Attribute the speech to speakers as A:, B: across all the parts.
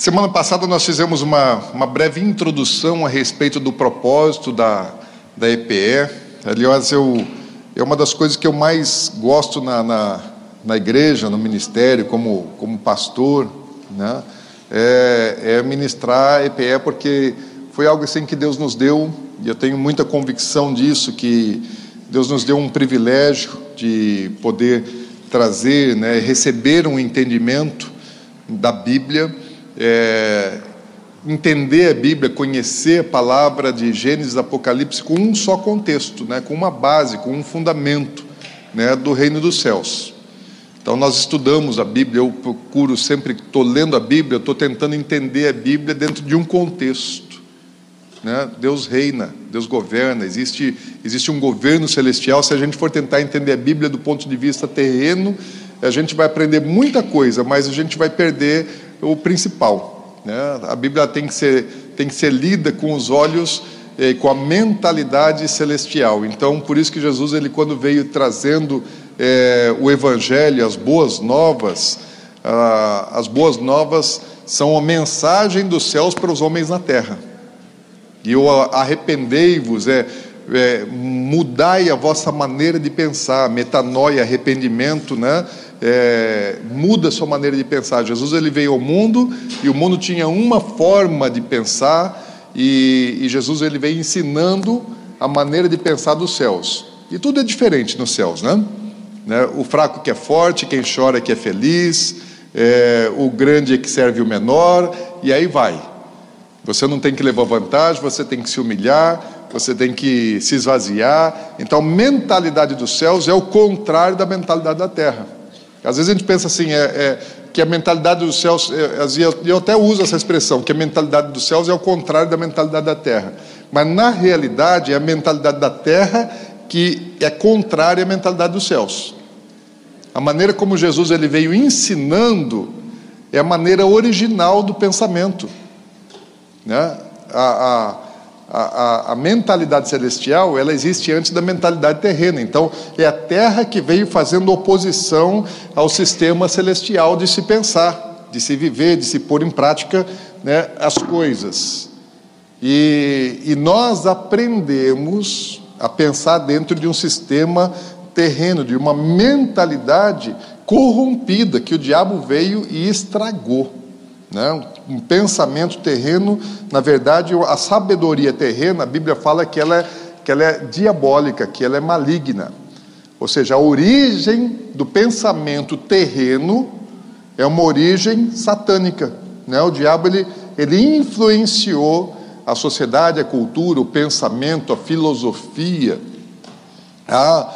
A: Semana passada nós fizemos uma, uma breve introdução a respeito do propósito da, da EPE. Aliás, eu, é uma das coisas que eu mais gosto na, na, na igreja, no ministério, como, como pastor, né? é, é ministrar a EPE, porque foi algo assim que Deus nos deu, e eu tenho muita convicção disso, que Deus nos deu um privilégio de poder trazer, né, receber um entendimento da Bíblia é, entender a Bíblia, conhecer a palavra de Gênesis Apocalipse com um só contexto, né, com uma base, com um fundamento né, do reino dos céus. Então nós estudamos a Bíblia, eu procuro sempre, estou lendo a Bíblia, estou tentando entender a Bíblia dentro de um contexto. Né? Deus reina, Deus governa, existe, existe um governo celestial. Se a gente for tentar entender a Bíblia do ponto de vista terreno, a gente vai aprender muita coisa, mas a gente vai perder o principal. Né? A Bíblia tem que ser, tem que ser lida com os olhos, eh, com a mentalidade celestial. Então, por isso que Jesus, ele quando veio trazendo eh, o Evangelho, as boas novas, ah, as boas novas são a mensagem dos céus para os homens na terra. E o arrependei-vos é, é, mudai a vossa maneira de pensar, metanoia, arrependimento, né? É, muda sua maneira de pensar. Jesus ele veio ao mundo e o mundo tinha uma forma de pensar e, e Jesus ele veio ensinando a maneira de pensar dos céus. E tudo é diferente nos céus, né? né? O fraco que é forte, quem chora que é feliz, é, o grande é que serve o menor, e aí vai. Você não tem que levar vantagem, você tem que se humilhar, você tem que se esvaziar. Então, mentalidade dos céus é o contrário da mentalidade da terra. Às vezes a gente pensa assim, é, é que a mentalidade dos céus, é, eu até uso essa expressão, que a mentalidade dos céus é o contrário da mentalidade da terra. Mas na realidade é a mentalidade da terra que é contrária à mentalidade dos céus. A maneira como Jesus ele veio ensinando é a maneira original do pensamento. Né? A, a, a, a, mentalidade celestial ela existe antes da mentalidade terrena. Então, é a Terra que veio fazendo oposição ao sistema celestial de se pensar, de se viver, de se pôr em prática né, as coisas. E, e nós aprendemos a pensar dentro de um sistema terreno, de uma mentalidade corrompida que o diabo veio e estragou. Né? Um pensamento terreno, na verdade, a sabedoria terrena, a Bíblia fala que ela, é, que ela é diabólica, que ela é maligna. Ou seja, a origem do pensamento terreno é uma origem satânica. Né? O diabo ele, ele influenciou a sociedade, a cultura, o pensamento, a filosofia, a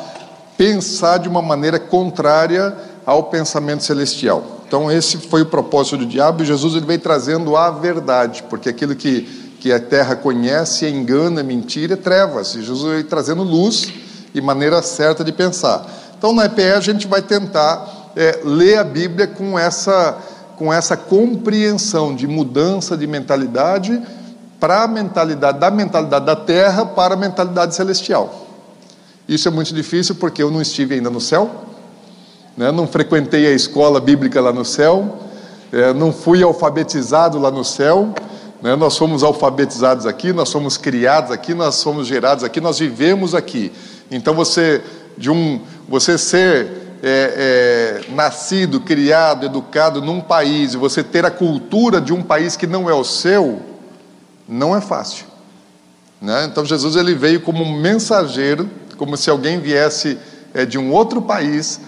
A: pensar de uma maneira contrária ao pensamento celestial. Então, esse foi o propósito do diabo, e Jesus ele veio trazendo a verdade, porque aquilo que, que a terra conhece engano, é mentira, trevas, e Jesus veio trazendo luz e maneira certa de pensar. Então, na EPE, a gente vai tentar é, ler a Bíblia com essa, com essa compreensão de mudança de mentalidade para a mentalidade da mentalidade da terra para a mentalidade celestial. Isso é muito difícil porque eu não estive ainda no céu, né? não frequentei a escola bíblica lá no céu, é, não fui alfabetizado lá no céu, né? nós somos alfabetizados aqui, nós somos criados aqui, nós somos gerados aqui, nós vivemos aqui. Então você, de um, você ser é, é, nascido, criado, educado num país e você ter a cultura de um país que não é o seu, não é fácil. Né? Então Jesus ele veio como um mensageiro, como se alguém viesse é, de um outro país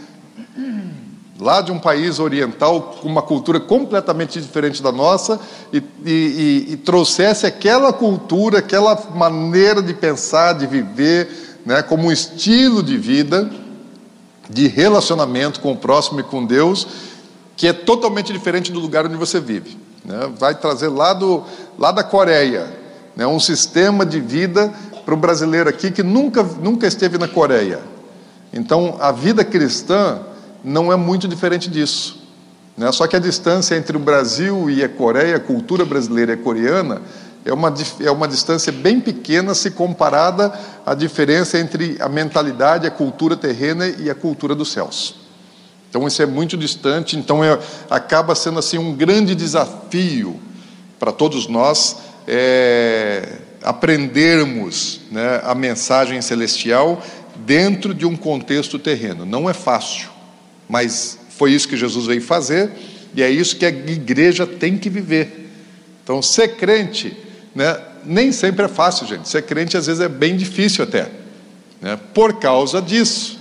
A: lá de um país oriental com uma cultura completamente diferente da nossa e, e, e, trouxesse aquela cultura, aquela maneira de pensar, de viver, né, como um estilo de vida, de relacionamento com o próximo e com Deus, que é totalmente diferente do lugar onde você vive. Né? Vai trazer lá, do, lá da Coreia né, um sistema de vida para o brasileiro aqui que nunca, nunca esteve na Coreia. Então, a vida cristã não é muito diferente disso. Né? Só que a distância entre o Brasil e a Coreia, a cultura brasileira e a coreana, é uma, é uma distância bem pequena se comparada à diferença entre a mentalidade, a cultura terrena e a cultura dos céus. Então isso é muito distante, então é, acaba sendo assim um grande desafio para todos nós é, aprendermos né, a mensagem celestial dentro de um contexto terreno. Não é fácil, mas foi isso que Jesus veio fazer e é isso que a igreja tem que viver. Então, ser crente, né, nem sempre é fácil, gente. Ser crente às vezes é bem difícil até, né, por causa disso.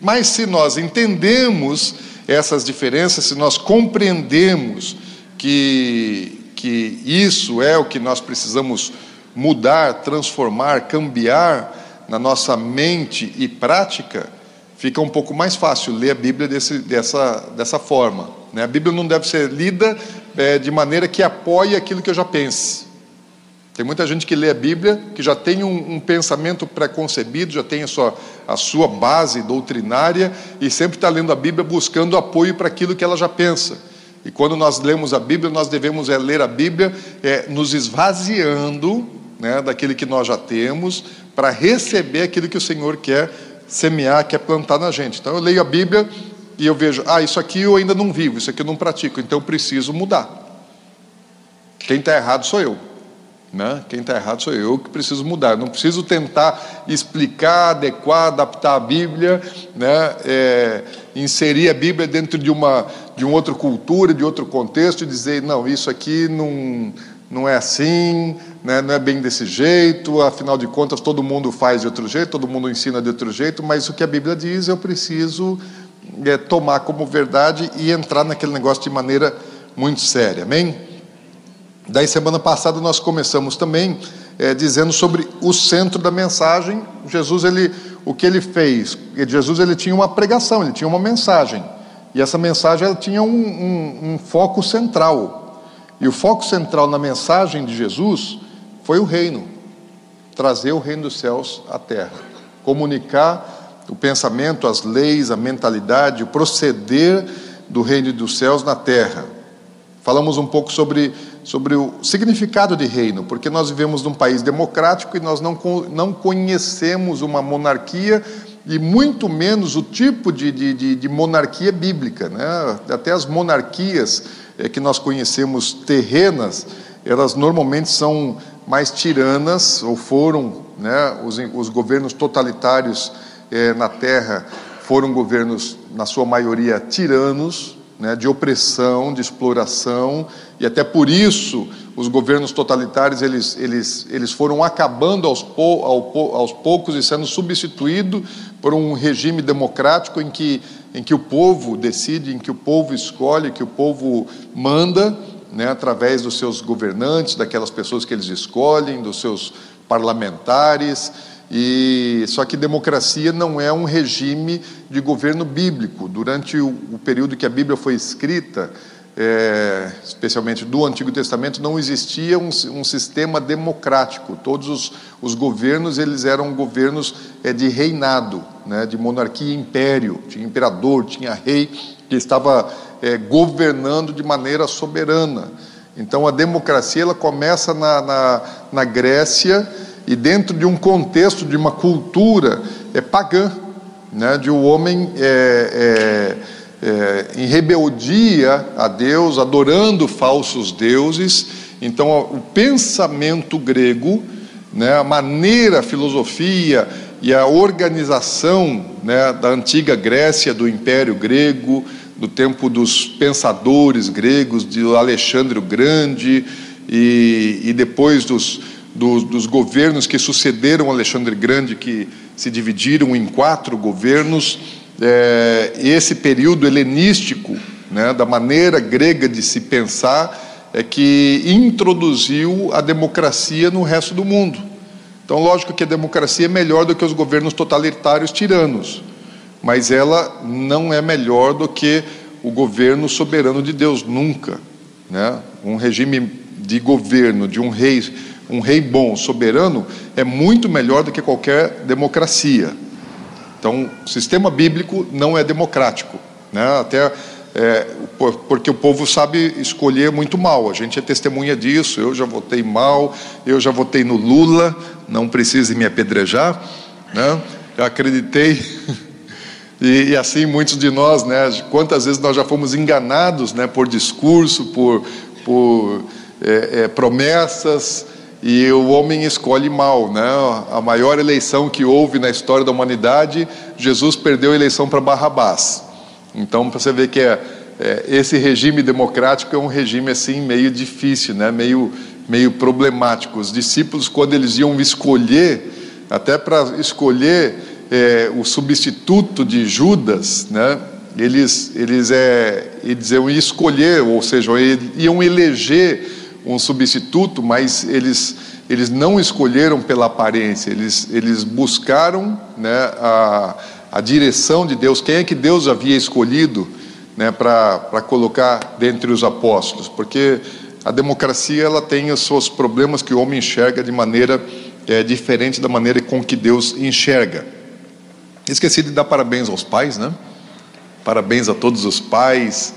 A: Mas se nós entendemos essas diferenças, se nós compreendemos que, que isso é o que nós precisamos mudar, transformar, cambiar na nossa mente e prática, fica um pouco mais fácil ler a Bíblia desse, dessa, dessa forma. Né? A Bíblia não deve ser lida é, de maneira que apoie aquilo que eu já pense. Tem muita gente que lê a Bíblia, que já tem um, um pensamento preconcebido, já tem a sua, a sua base doutrinária e sempre está lendo a Bíblia buscando apoio para aquilo que ela já pensa. E quando nós lemos a Bíblia, nós devemos é, ler a Bíblia é, nos esvaziando né, daquilo que nós já temos, para receber aquilo que o Senhor quer semear, quer plantar na gente. Então eu leio a Bíblia e eu vejo, ah, isso aqui eu ainda não vivo, isso aqui eu não pratico, então eu preciso mudar. Quem está errado sou eu. Né? Quem está errado sou eu que preciso mudar. Não preciso tentar explicar, adequar, adaptar a Bíblia, né? É, inserir a Bíblia dentro de uma de uma outra cultura, de outro contexto, e dizer não, isso aqui não não é assim, né? não é bem desse jeito. Afinal de contas, todo mundo faz de outro jeito, todo mundo ensina de outro jeito. Mas o que a Bíblia diz, eu preciso é, tomar como verdade e entrar naquele negócio de maneira muito séria. Amém? Daí, semana passada, nós começamos também é, dizendo sobre o centro da mensagem. Jesus, ele, o que ele fez? Jesus ele tinha uma pregação, ele tinha uma mensagem. E essa mensagem ela tinha um, um, um foco central. E o foco central na mensagem de Jesus foi o reino trazer o reino dos céus à terra, comunicar o pensamento, as leis, a mentalidade, o proceder do reino dos céus na terra. Falamos um pouco sobre sobre o significado de reino, porque nós vivemos num país democrático e nós não, não conhecemos uma monarquia e muito menos o tipo de, de, de monarquia bíblica. Né? Até as monarquias é, que nós conhecemos terrenas, elas normalmente são mais tiranas, ou foram, né? os, os governos totalitários é, na Terra foram governos, na sua maioria, tiranos, né, de opressão, de exploração, e até por isso os governos totalitários eles, eles, eles foram acabando aos, po, ao, aos poucos e sendo substituídos por um regime democrático em que, em que o povo decide, em que o povo escolhe, que o povo manda, né, através dos seus governantes, daquelas pessoas que eles escolhem, dos seus parlamentares. E só que democracia não é um regime de governo bíblico. Durante o, o período que a Bíblia foi escrita, é, especialmente do Antigo Testamento, não existia um, um sistema democrático. Todos os, os, governos eles eram governos é, de reinado, né, de monarquia, império. Tinha imperador, tinha rei que estava é, governando de maneira soberana. Então a democracia ela começa na, na, na Grécia e dentro de um contexto de uma cultura é pagã, né, de um homem é, é, é, em rebeldia a Deus, adorando falsos deuses. Então, o pensamento grego, né, a maneira, a filosofia e a organização né, da antiga Grécia, do Império Grego, do tempo dos pensadores gregos, de Alexandre o Grande, e, e depois dos dos, dos governos que sucederam Alexandre Grande, que se dividiram em quatro governos, é, esse período helenístico, né, da maneira grega de se pensar, é que introduziu a democracia no resto do mundo. Então, lógico que a democracia é melhor do que os governos totalitários tiranos, mas ela não é melhor do que o governo soberano de Deus, nunca. Né? Um regime de governo de um rei um rei bom, soberano, é muito melhor do que qualquer democracia. Então, o sistema bíblico não é democrático, né? até é, porque o povo sabe escolher muito mal. A gente é testemunha disso. Eu já votei mal, eu já votei no Lula, não precise me apedrejar, né? Eu acreditei. E, e, assim muitos de nós, né? Quantas vezes nós já fomos enganados, né? Por discurso, por, por é, é, promessas e o homem escolhe mal, né? A maior eleição que houve na história da humanidade, Jesus perdeu a eleição para Barrabás. Então, você ver que é, é, esse regime democrático é um regime assim meio difícil, né? Meio meio problemático. Os discípulos, quando eles iam escolher, até para escolher é, o substituto de Judas, né? Eles eles é, eles iam escolher, ou seja, iam eleger um substituto, mas eles, eles não escolheram pela aparência, eles, eles buscaram né, a, a direção de Deus, quem é que Deus havia escolhido né, para colocar dentre os apóstolos, porque a democracia ela tem os seus problemas que o homem enxerga de maneira é, diferente da maneira com que Deus enxerga. Esqueci de dar parabéns aos pais, né? Parabéns a todos os pais,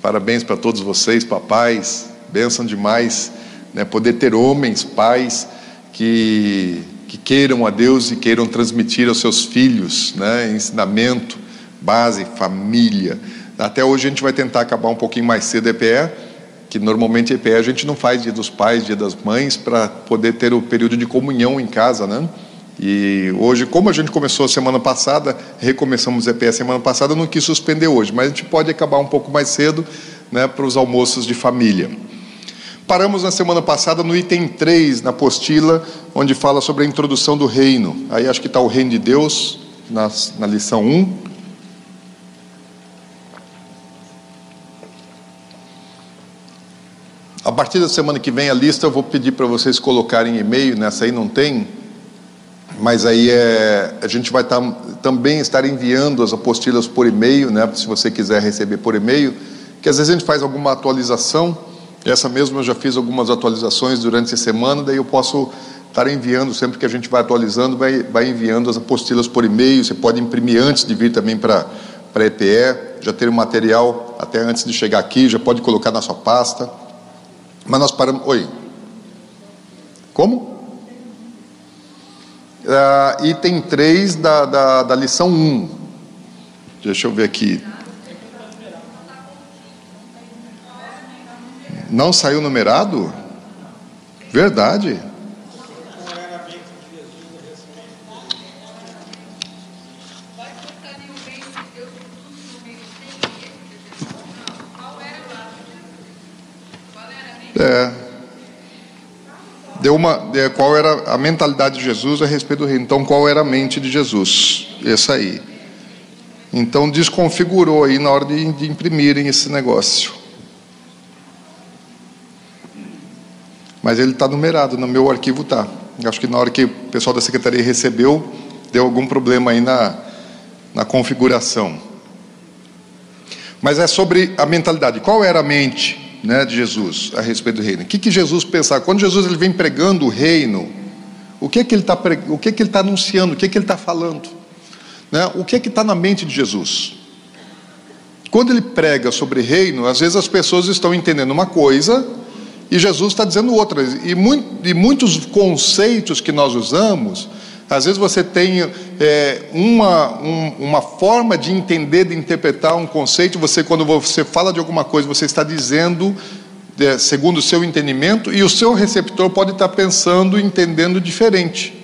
A: parabéns para todos vocês, papais, Bênção demais né, poder ter homens, pais que, que queiram a Deus e queiram transmitir aos seus filhos né, ensinamento, base, família. Até hoje a gente vai tentar acabar um pouquinho mais cedo a EPE, que normalmente a EPE a gente não faz dia dos pais, dia das mães, para poder ter o período de comunhão em casa, né? E hoje, como a gente começou a semana passada, recomeçamos a EPE semana passada, não quis suspender hoje, mas a gente pode acabar um pouco mais cedo né, para os almoços de família. Paramos na semana passada no item 3, na apostila, onde fala sobre a introdução do reino. Aí acho que está o reino de Deus, na, na lição 1. A partir da semana que vem a lista eu vou pedir para vocês colocarem e-mail, nessa aí não tem, mas aí é, a gente vai tá, também estar enviando as apostilas por e-mail, né, se você quiser receber por e-mail, que às vezes a gente faz alguma atualização essa mesma eu já fiz algumas atualizações durante a semana, daí eu posso estar enviando, sempre que a gente vai atualizando, vai, vai enviando as apostilas por e-mail, você pode imprimir antes de vir também para a EPE, já ter o material até antes de chegar aqui, já pode colocar na sua pasta. Mas nós paramos. Oi. Como? Uh, item 3 da, da, da lição 1. Deixa eu ver aqui. Não saiu numerado? Verdade. Deu uma, é, qual era a mentalidade de Jesus a respeito do reino? Então, qual era a mente de Jesus? Essa aí. Então, desconfigurou aí na hora de, de imprimirem esse negócio. Mas ele está numerado, no meu arquivo está. Acho que na hora que o pessoal da secretaria recebeu, deu algum problema aí na, na configuração. Mas é sobre a mentalidade. Qual era a mente né, de Jesus a respeito do reino? O que, que Jesus pensava? Quando Jesus ele vem pregando o reino, o que é que ele está o que que ele está anunciando? O que é que ele está falando? Né? O que é que está na mente de Jesus? Quando ele prega sobre reino, às vezes as pessoas estão entendendo uma coisa e Jesus está dizendo outras. E, muito, e, muitos conceitos que nós usamos, às vezes você tem é, uma, um, uma forma de entender, de interpretar um conceito, você, quando você fala de alguma coisa, você está dizendo é, segundo o seu entendimento, e o seu receptor pode estar pensando e entendendo diferente.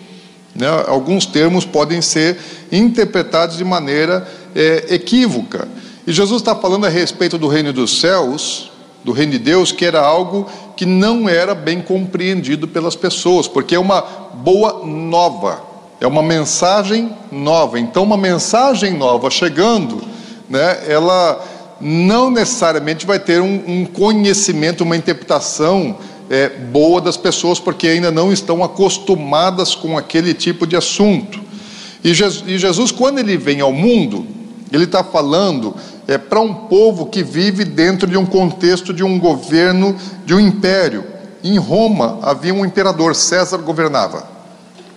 A: Né? Alguns termos podem ser interpretados de maneira é, equívoca. E Jesus está falando a respeito do reino dos céus, do reino de Deus, que era algo que não era bem compreendido pelas pessoas, porque é uma boa nova, é uma mensagem nova. Então, uma mensagem nova chegando, né, ela não necessariamente vai ter um, um conhecimento, uma interpretação é, boa das pessoas, porque ainda não estão acostumadas com aquele tipo de assunto. E Jesus, e Jesus quando ele vem ao mundo, ele está falando é, para um povo que vive dentro de um contexto de um governo, de um império. Em Roma havia um imperador, César governava.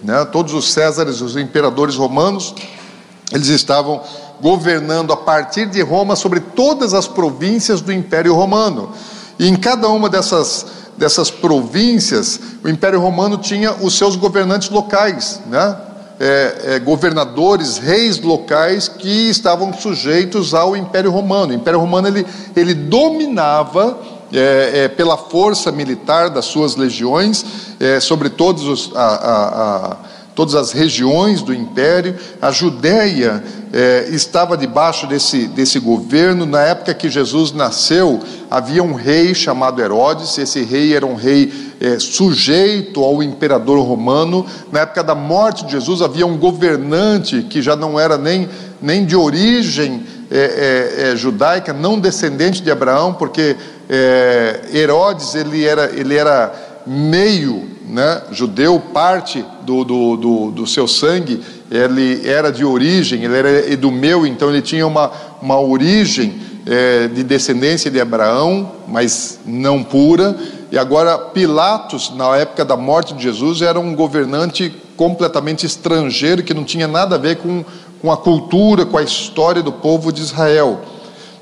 A: Né? Todos os Césares, os imperadores romanos, eles estavam governando a partir de Roma sobre todas as províncias do Império Romano. E em cada uma dessas, dessas províncias, o Império Romano tinha os seus governantes locais, né? é, é, governadores, reis locais que estavam sujeitos ao Império Romano. O Império Romano ele, ele dominava é, é, pela força militar das suas legiões é, sobre todos os, a, a, a, todas as regiões do império. A Judéia é, estava debaixo desse, desse governo. Na época que Jesus nasceu, havia um rei chamado Herodes. Esse rei era um rei é, sujeito ao imperador romano. Na época da morte de Jesus, havia um governante que já não era nem, nem de origem é, é, é judaica, não descendente de Abraão, porque é, Herodes ele era, ele era meio né, judeu, parte do, do, do, do, seu sangue, ele era de origem, ele era edumeu, então ele tinha uma, uma origem é, de descendência de Abraão, mas não pura. E agora, Pilatos, na época da morte de Jesus, era um governante completamente estrangeiro, que não tinha nada a ver com, com a cultura, com a história do povo de Israel.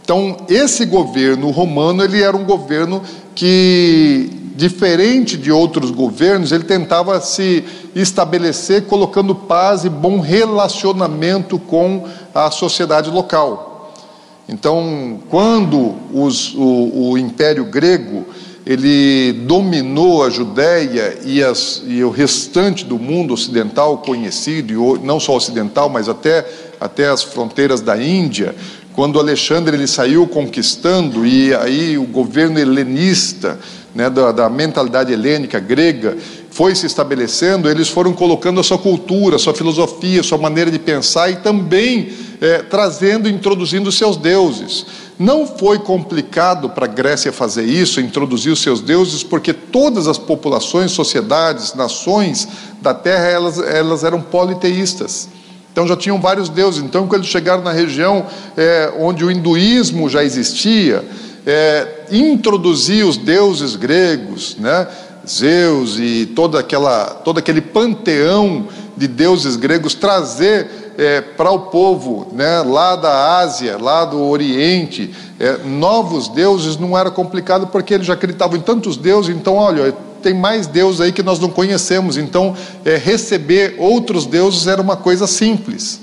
A: Então, esse governo romano, ele era um governo que diferente de outros governos, ele tentava se estabelecer colocando paz e bom relacionamento com a sociedade local. Então, quando os, o, o, Império Grego ele dominou a Judéia e, as, e, o restante do mundo ocidental conhecido, e não só ocidental, mas até, até as fronteiras da Índia, quando Alexandre ele saiu conquistando e aí o governo helenista né, da, da mentalidade helênica, grega, foi se estabelecendo, eles foram colocando a sua cultura, a sua filosofia, a sua maneira de pensar e também é, trazendo, introduzindo seus deuses. Não foi complicado para a Grécia fazer isso, introduzir os seus deuses, porque todas as populações, sociedades, nações da terra, elas, elas eram politeístas. Então já tinham vários deuses. Então, quando eles chegaram na região é, onde o hinduísmo já existia, é, os deuses gregos, né? Zeus e toda aquela, todo aquele panteão de deuses gregos, trazer é, para o povo né, lá da Ásia, lá do Oriente, é, novos deuses, não era complicado porque eles já acreditavam em tantos deuses, então, olha, tem mais deuses aí que nós não conhecemos, então é, receber outros deuses era uma coisa simples.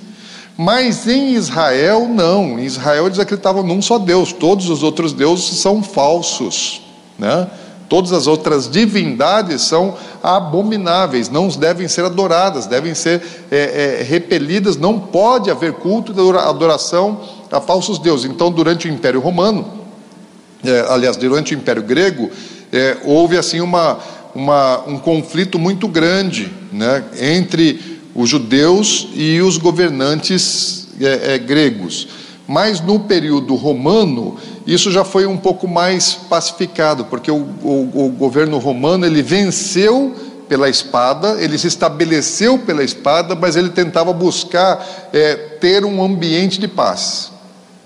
A: Mas em Israel, não. Em Israel eles acreditavam num só Deus. Todos os outros deuses são falsos. Né? Todas as outras divindades são abomináveis, não devem ser adoradas, devem ser é, é, repelidas. Não pode haver culto de adoração a falsos deuses. Então, durante o Império Romano, é, aliás, durante o Império Grego, é, houve assim uma, uma, um conflito muito grande né, entre os judeus e os governantes é, é, gregos. Mas no período romano, isso já foi um pouco mais pacificado, porque o, o, o governo romano ele venceu pela espada, ele se estabeleceu pela espada, mas ele tentava buscar é, ter um ambiente de paz,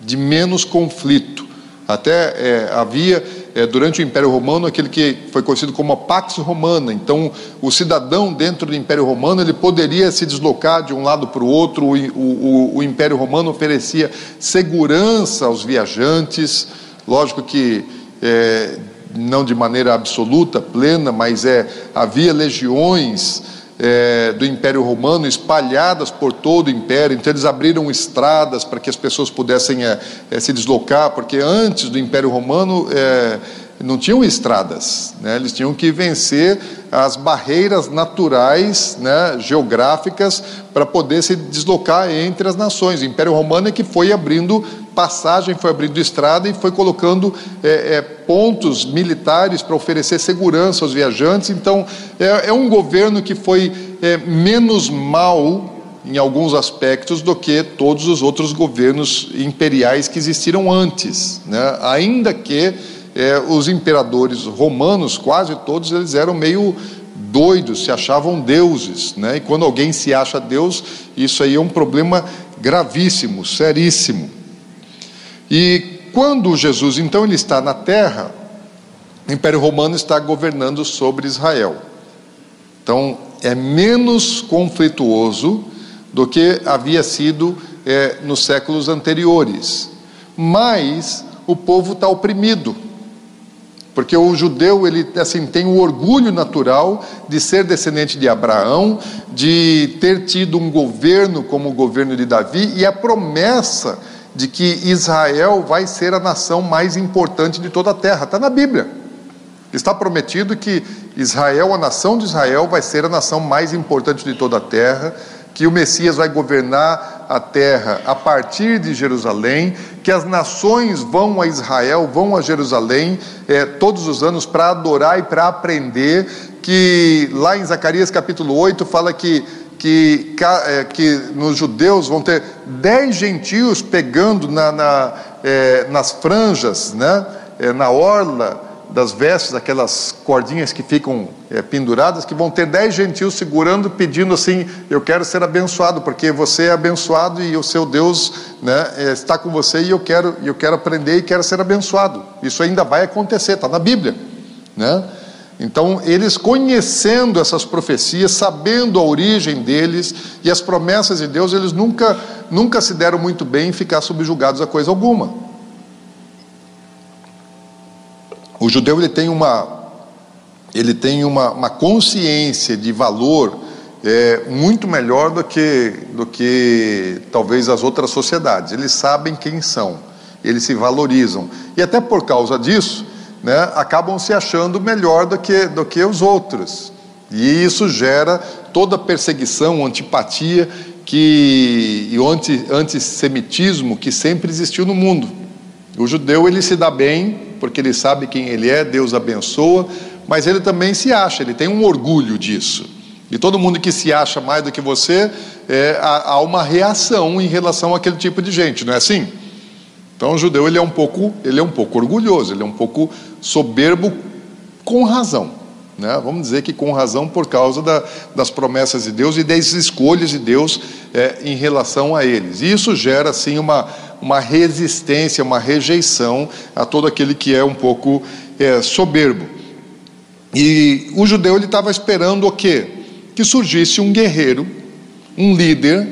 A: de menos conflito. Até é, havia é, durante o Império Romano, aquele que foi conhecido como a Pax Romana. Então, o cidadão dentro do Império Romano ele poderia se deslocar de um lado para o outro. O, o, o Império Romano oferecia segurança aos viajantes. Lógico que é, não de maneira absoluta, plena, mas é havia legiões é, do Império Romano espalhadas por todo o Império, então eles abriram estradas para que as pessoas pudessem é, é, se deslocar, porque antes do Império Romano é, não tinham estradas, né? eles tinham que vencer as barreiras naturais, né, geográficas, para poder se deslocar entre as nações. O Império Romano é que foi abrindo passagem, foi abrindo estrada e foi colocando é, é, pontos militares para oferecer segurança aos viajantes. Então, é, é um governo que foi é, menos mal em alguns aspectos do que todos os outros governos imperiais que existiram antes, né? ainda que é, os imperadores romanos, quase todos, eles eram meio doidos, se achavam deuses, né? E quando alguém se acha Deus, isso aí é um problema gravíssimo, seríssimo. E quando Jesus, então, ele está na terra, o Império Romano está governando sobre Israel. Então, é menos conflituoso do que havia sido é, nos séculos anteriores. Mas o povo está oprimido porque o judeu ele assim tem o orgulho natural de ser descendente de Abraão, de ter tido um governo como o governo de Davi e a promessa de que Israel vai ser a nação mais importante de toda a terra. Está na Bíblia. Está prometido que Israel, a nação de Israel, vai ser a nação mais importante de toda a terra, que o Messias vai governar a terra a partir de Jerusalém, que as nações vão a Israel, vão a Jerusalém é, todos os anos para adorar e para aprender, que lá em Zacarias capítulo 8 fala que que, é, que nos judeus vão ter dez gentios pegando na, na é, nas franjas, né, é, na orla das vestes, aquelas cordinhas que ficam é, penduradas, que vão ter dez gentios segurando, pedindo assim: Eu quero ser abençoado, porque você é abençoado e o seu Deus né, é, está com você e eu quero, eu quero aprender e quero ser abençoado. Isso ainda vai acontecer, está na Bíblia. Né? Então, eles conhecendo essas profecias, sabendo a origem deles e as promessas de Deus, eles nunca, nunca se deram muito bem em ficar subjugados a coisa alguma. O judeu ele tem uma, ele tem uma, uma consciência de valor é, muito melhor do que, do que talvez as outras sociedades. Eles sabem quem são, eles se valorizam. E até por causa disso, né, acabam se achando melhor do que, do que os outros. E isso gera toda a perseguição, antipatia que, e o anti, antissemitismo que sempre existiu no mundo. O judeu ele se dá bem porque ele sabe quem ele é, Deus abençoa, mas ele também se acha, ele tem um orgulho disso. E todo mundo que se acha mais do que você, é, há, uma reação em relação àquele tipo de gente, não é assim? Então o judeu ele é um pouco, ele é um pouco orgulhoso, ele é um pouco soberbo com razão. Né? Vamos dizer que com razão por causa da, das promessas de Deus e das escolhas de Deus é, em relação a eles. E isso gera assim uma, uma resistência, uma rejeição a todo aquele que é um pouco é, soberbo. E o judeu ele estava esperando o quê? Que surgisse um guerreiro, um líder,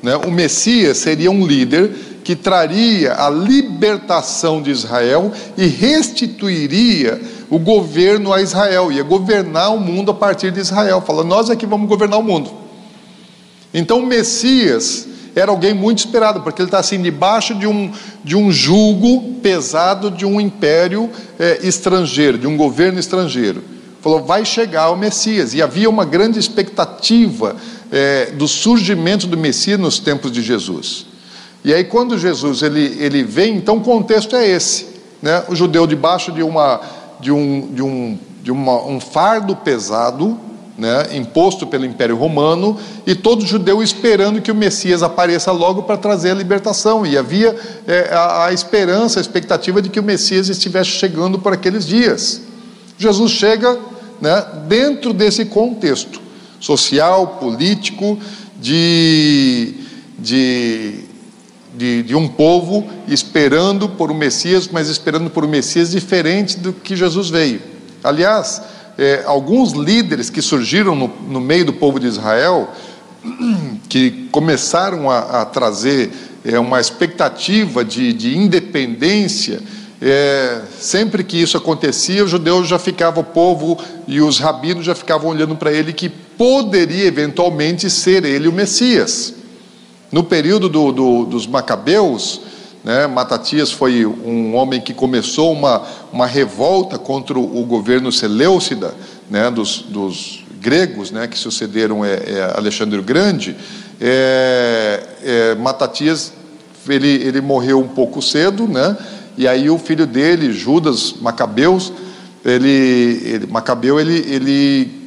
A: né? o Messias seria um líder que traria a libertação de Israel e restituiria o governo a Israel, ia governar o mundo a partir de Israel, falando: nós é que vamos governar o mundo. Então o Messias era alguém muito esperado, porque ele está assim debaixo de um, de um julgo pesado de um império é, estrangeiro, de um governo estrangeiro. Falou, vai chegar o Messias. E havia uma grande expectativa é, do surgimento do Messias nos tempos de Jesus. E aí, quando Jesus ele, ele vem, então o contexto é esse: né? o judeu debaixo de, uma, de, um, de, um, de uma, um fardo pesado, né? imposto pelo Império Romano, e todo judeu esperando que o Messias apareça logo para trazer a libertação. E havia é, a, a esperança, a expectativa de que o Messias estivesse chegando por aqueles dias. Jesus chega né, dentro desse contexto social, político, de, de de, de, um povo esperando por um Messias, mas esperando por um Messias diferente do que Jesus veio. Aliás, é, alguns líderes que surgiram no, no, meio do povo de Israel, que começaram a, a trazer é, uma expectativa de, de independência, é, sempre que isso acontecia, os judeus já ficavam, o povo e os rabinos já ficavam olhando para ele que poderia eventualmente ser ele o Messias. No período do, do, dos Macabeus, né, Matatias foi um homem que começou uma, uma revolta contra o governo Seleucida, né, dos, dos gregos né, que sucederam é, é, Alexandre o Grande. É, é, Matatias ele, ele morreu um pouco cedo, né, e aí o filho dele, Judas Macabeus, ele, ele Macabeu, ele, ele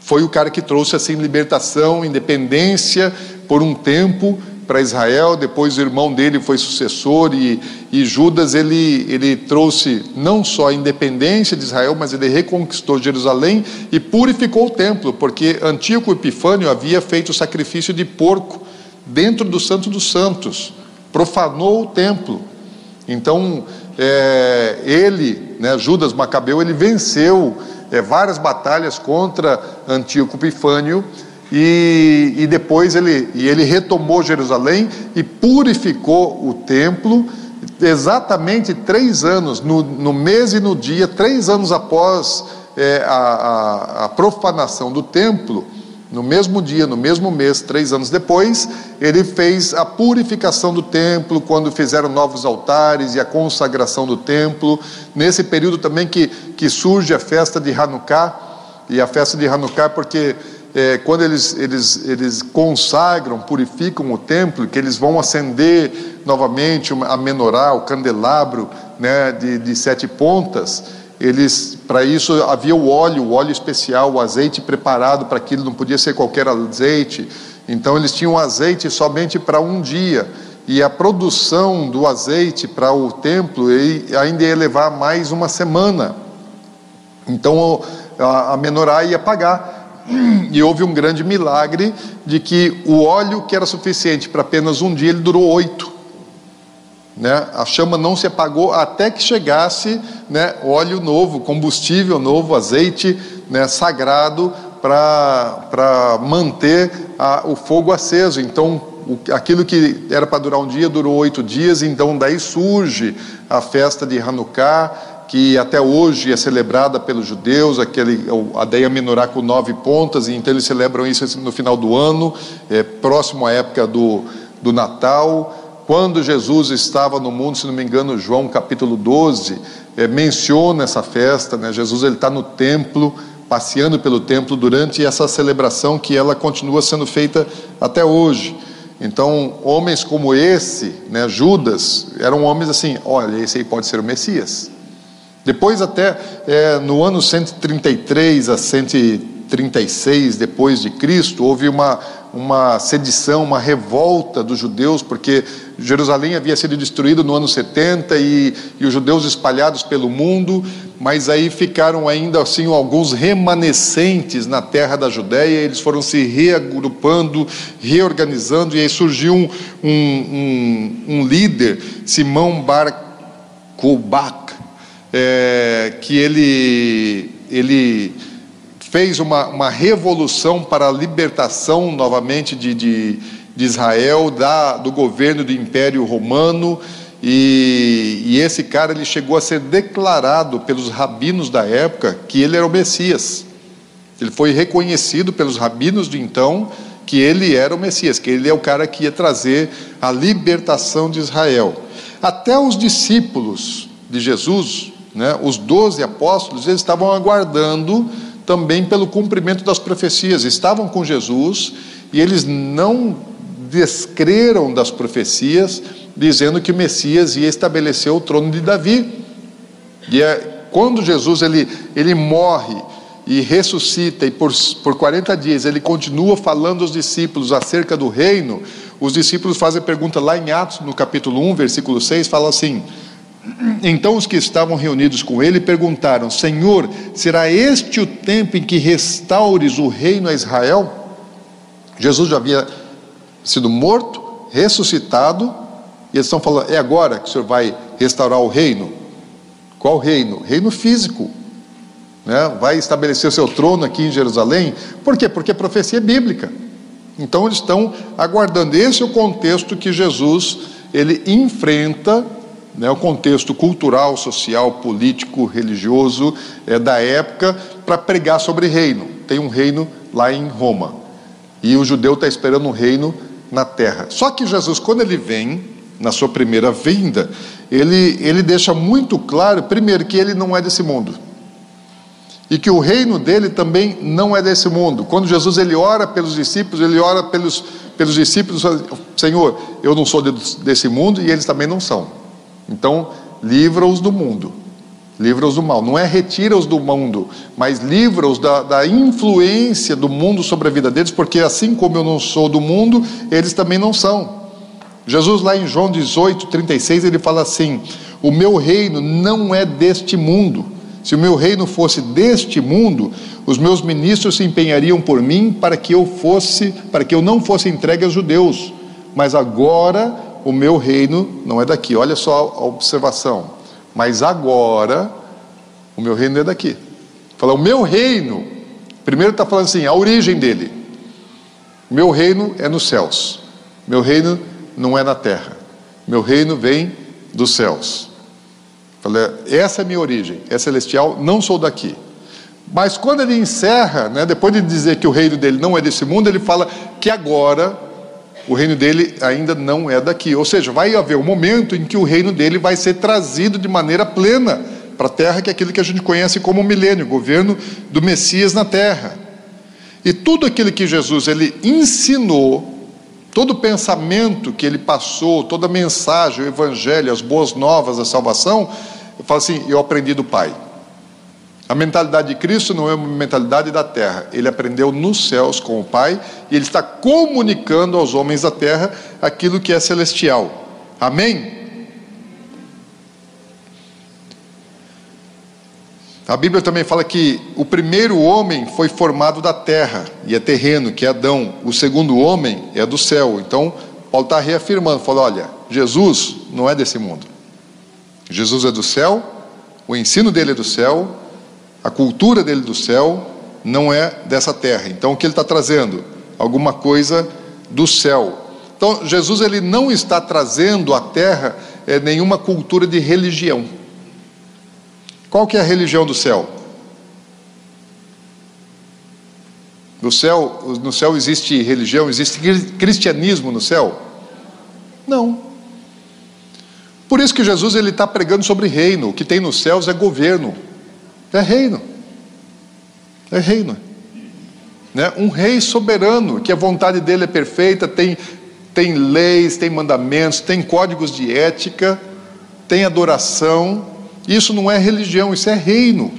A: foi o cara que trouxe assim libertação, independência por um tempo para Israel, depois o irmão dele foi sucessor e, e, Judas ele, ele trouxe não só a independência de Israel, mas ele reconquistou Jerusalém e purificou o templo, porque Antíoco Epifânio havia feito o sacrifício de porco dentro do Santo dos Santos, profanou o templo. Então é, ele, né, Judas Macabeu, ele venceu é, várias batalhas contra Antíoco Epifânio e, e depois ele, e ele retomou Jerusalém e purificou o templo, exatamente três anos, no, no mês e no dia, três anos após é, a, a, a, profanação do templo, no mesmo dia, no mesmo mês, três anos depois, ele fez a purificação do templo, quando fizeram novos altares e a consagração do templo. Nesse período também que, que surge a festa de Hanukkah, e a festa de Hanukkah, porque é, quando eles, eles, eles consagram, purificam o templo, que eles vão acender novamente a menorá, o candelabro né, de, de sete pontas, eles, para isso havia o óleo, o óleo especial, o azeite preparado para aquilo, não podia ser qualquer azeite. Então eles tinham azeite somente para um dia. E a produção do azeite para o templo ainda ia levar mais uma semana. Então a, menorá ia pagar. E houve um grande milagre de que o óleo que era suficiente para apenas um dia, ele durou oito. Né? A chama não se apagou até que chegasse né, óleo novo, combustível novo, azeite né, sagrado para manter a, o fogo aceso. Então, o, aquilo que era para durar um dia durou oito dias. Então, daí surge a festa de Hanukkah, que até hoje é celebrada pelos judeus, aquele, a Deia Menorá com nove pontas, e então eles celebram isso no final do ano, é, próximo à época do, do Natal. Quando Jesus estava no mundo, se não me engano, João capítulo 12, é, menciona essa festa, né? Jesus está no templo, passeando pelo templo durante essa celebração que ela continua sendo feita até hoje. Então, homens como esse, né, Judas, eram homens assim, olha, esse aí pode ser o Messias. Depois até é, no ano 133 a 136 depois de Cristo, houve uma uma sedição, uma revolta dos judeus, porque Jerusalém havia sido destruída no ano 70 e, e os judeus espalhados pelo mundo, mas aí ficaram ainda assim alguns remanescentes na terra da Judéia, eles foram se reagrupando, reorganizando, e aí surgiu um, um, um, líder, Simão Bar Kokhba, é, que ele, ele fez uma, uma revolução para a libertação novamente de, de, de Israel, da, do governo do Império Romano, e, e, esse cara ele chegou a ser declarado pelos rabinos da época que ele era o Messias. Ele foi reconhecido pelos rabinos de então que ele era o Messias, que ele é o cara que ia trazer a libertação de Israel. Até os discípulos de Jesus, né, os doze apóstolos, eles estavam aguardando também pelo cumprimento das profecias. Estavam com Jesus e eles não descreram das profecias, dizendo que o Messias ia estabelecer o trono de Davi. E é, quando Jesus ele, ele morre e ressuscita, e por, por 40 dias ele continua falando aos discípulos acerca do reino, os discípulos fazem pergunta lá em Atos, no capítulo 1, versículo 6, fala assim: então os que estavam reunidos com ele perguntaram: Senhor, será este o tempo em que restaures o reino a Israel? Jesus já havia sido morto, ressuscitado, e eles estão falando: é agora que o Senhor vai restaurar o reino? Qual reino? Reino físico. Né? Vai estabelecer o seu trono aqui em Jerusalém? Por quê? Porque a profecia é bíblica. Então eles estão aguardando. Esse é o contexto que Jesus ele enfrenta né, o contexto cultural, social, político, religioso é, da época para pregar sobre reino. Tem um reino lá em Roma e o judeu está esperando um reino na terra. Só que Jesus, quando ele vem, na sua primeira vinda, ele, ele deixa muito claro, primeiro, que ele não é desse mundo. E que o reino dele também não é desse mundo. Quando Jesus ele ora pelos discípulos, ele ora pelos, pelos discípulos, Senhor, eu não sou desse mundo e eles também não são. Então, livra-os do mundo, livra-os do mal. Não é retira-os do mundo, mas livra-os da, da influência do mundo sobre a vida deles, porque assim como eu não sou do mundo, eles também não são. Jesus, lá em João 18, 36, ele fala assim: O meu reino não é deste mundo. Se o meu reino fosse deste mundo, os meus ministros se empenhariam por mim para que eu fosse, para que eu não fosse entregue aos judeus. Mas agora o meu reino não é daqui. Olha só a observação. Mas agora, o meu reino é daqui. Fala, o meu reino. Primeiro está falando assim, a origem dele. Meu reino é nos céus. Meu reino não é na terra. Meu reino vem dos céus. Falei, essa é a minha origem. É celestial, não sou daqui. Mas quando ele encerra, né, depois de dizer que o reino dele não é desse mundo, ele fala que agora o reino dele ainda não é daqui. Ou seja, vai haver um momento em que o reino dele vai ser trazido de maneira plena para a terra, que é aquilo que a gente conhece como milênio, governo do Messias na terra. E tudo aquilo que Jesus ele ensinou, todo o pensamento que ele passou, toda a mensagem, o evangelho, as boas novas, a salvação, eu falo assim, eu aprendi do Pai. A mentalidade de Cristo não é uma mentalidade da terra. Ele aprendeu nos céus com o Pai e ele está comunicando aos homens da terra aquilo que é celestial. Amém? A Bíblia também fala que o primeiro homem foi formado da terra e é terreno, que é Adão. O segundo homem é do céu. Então, Paulo está reafirmando, falou: olha, Jesus não é desse mundo. Jesus é do céu, o ensino dele é do céu, a cultura dele do céu não é dessa terra. Então o que ele está trazendo? Alguma coisa do céu. Então Jesus ele não está trazendo à terra é, nenhuma cultura de religião. Qual que é a religião do céu? No céu, no céu existe religião, existe cristianismo no céu? Não. Por isso que Jesus ele está pregando sobre reino. O que tem nos céus é governo. É reino. É reino. Né? Um rei soberano, que a vontade dele é perfeita, tem, tem leis, tem mandamentos, tem códigos de ética, tem adoração. Isso não é religião, isso é reino.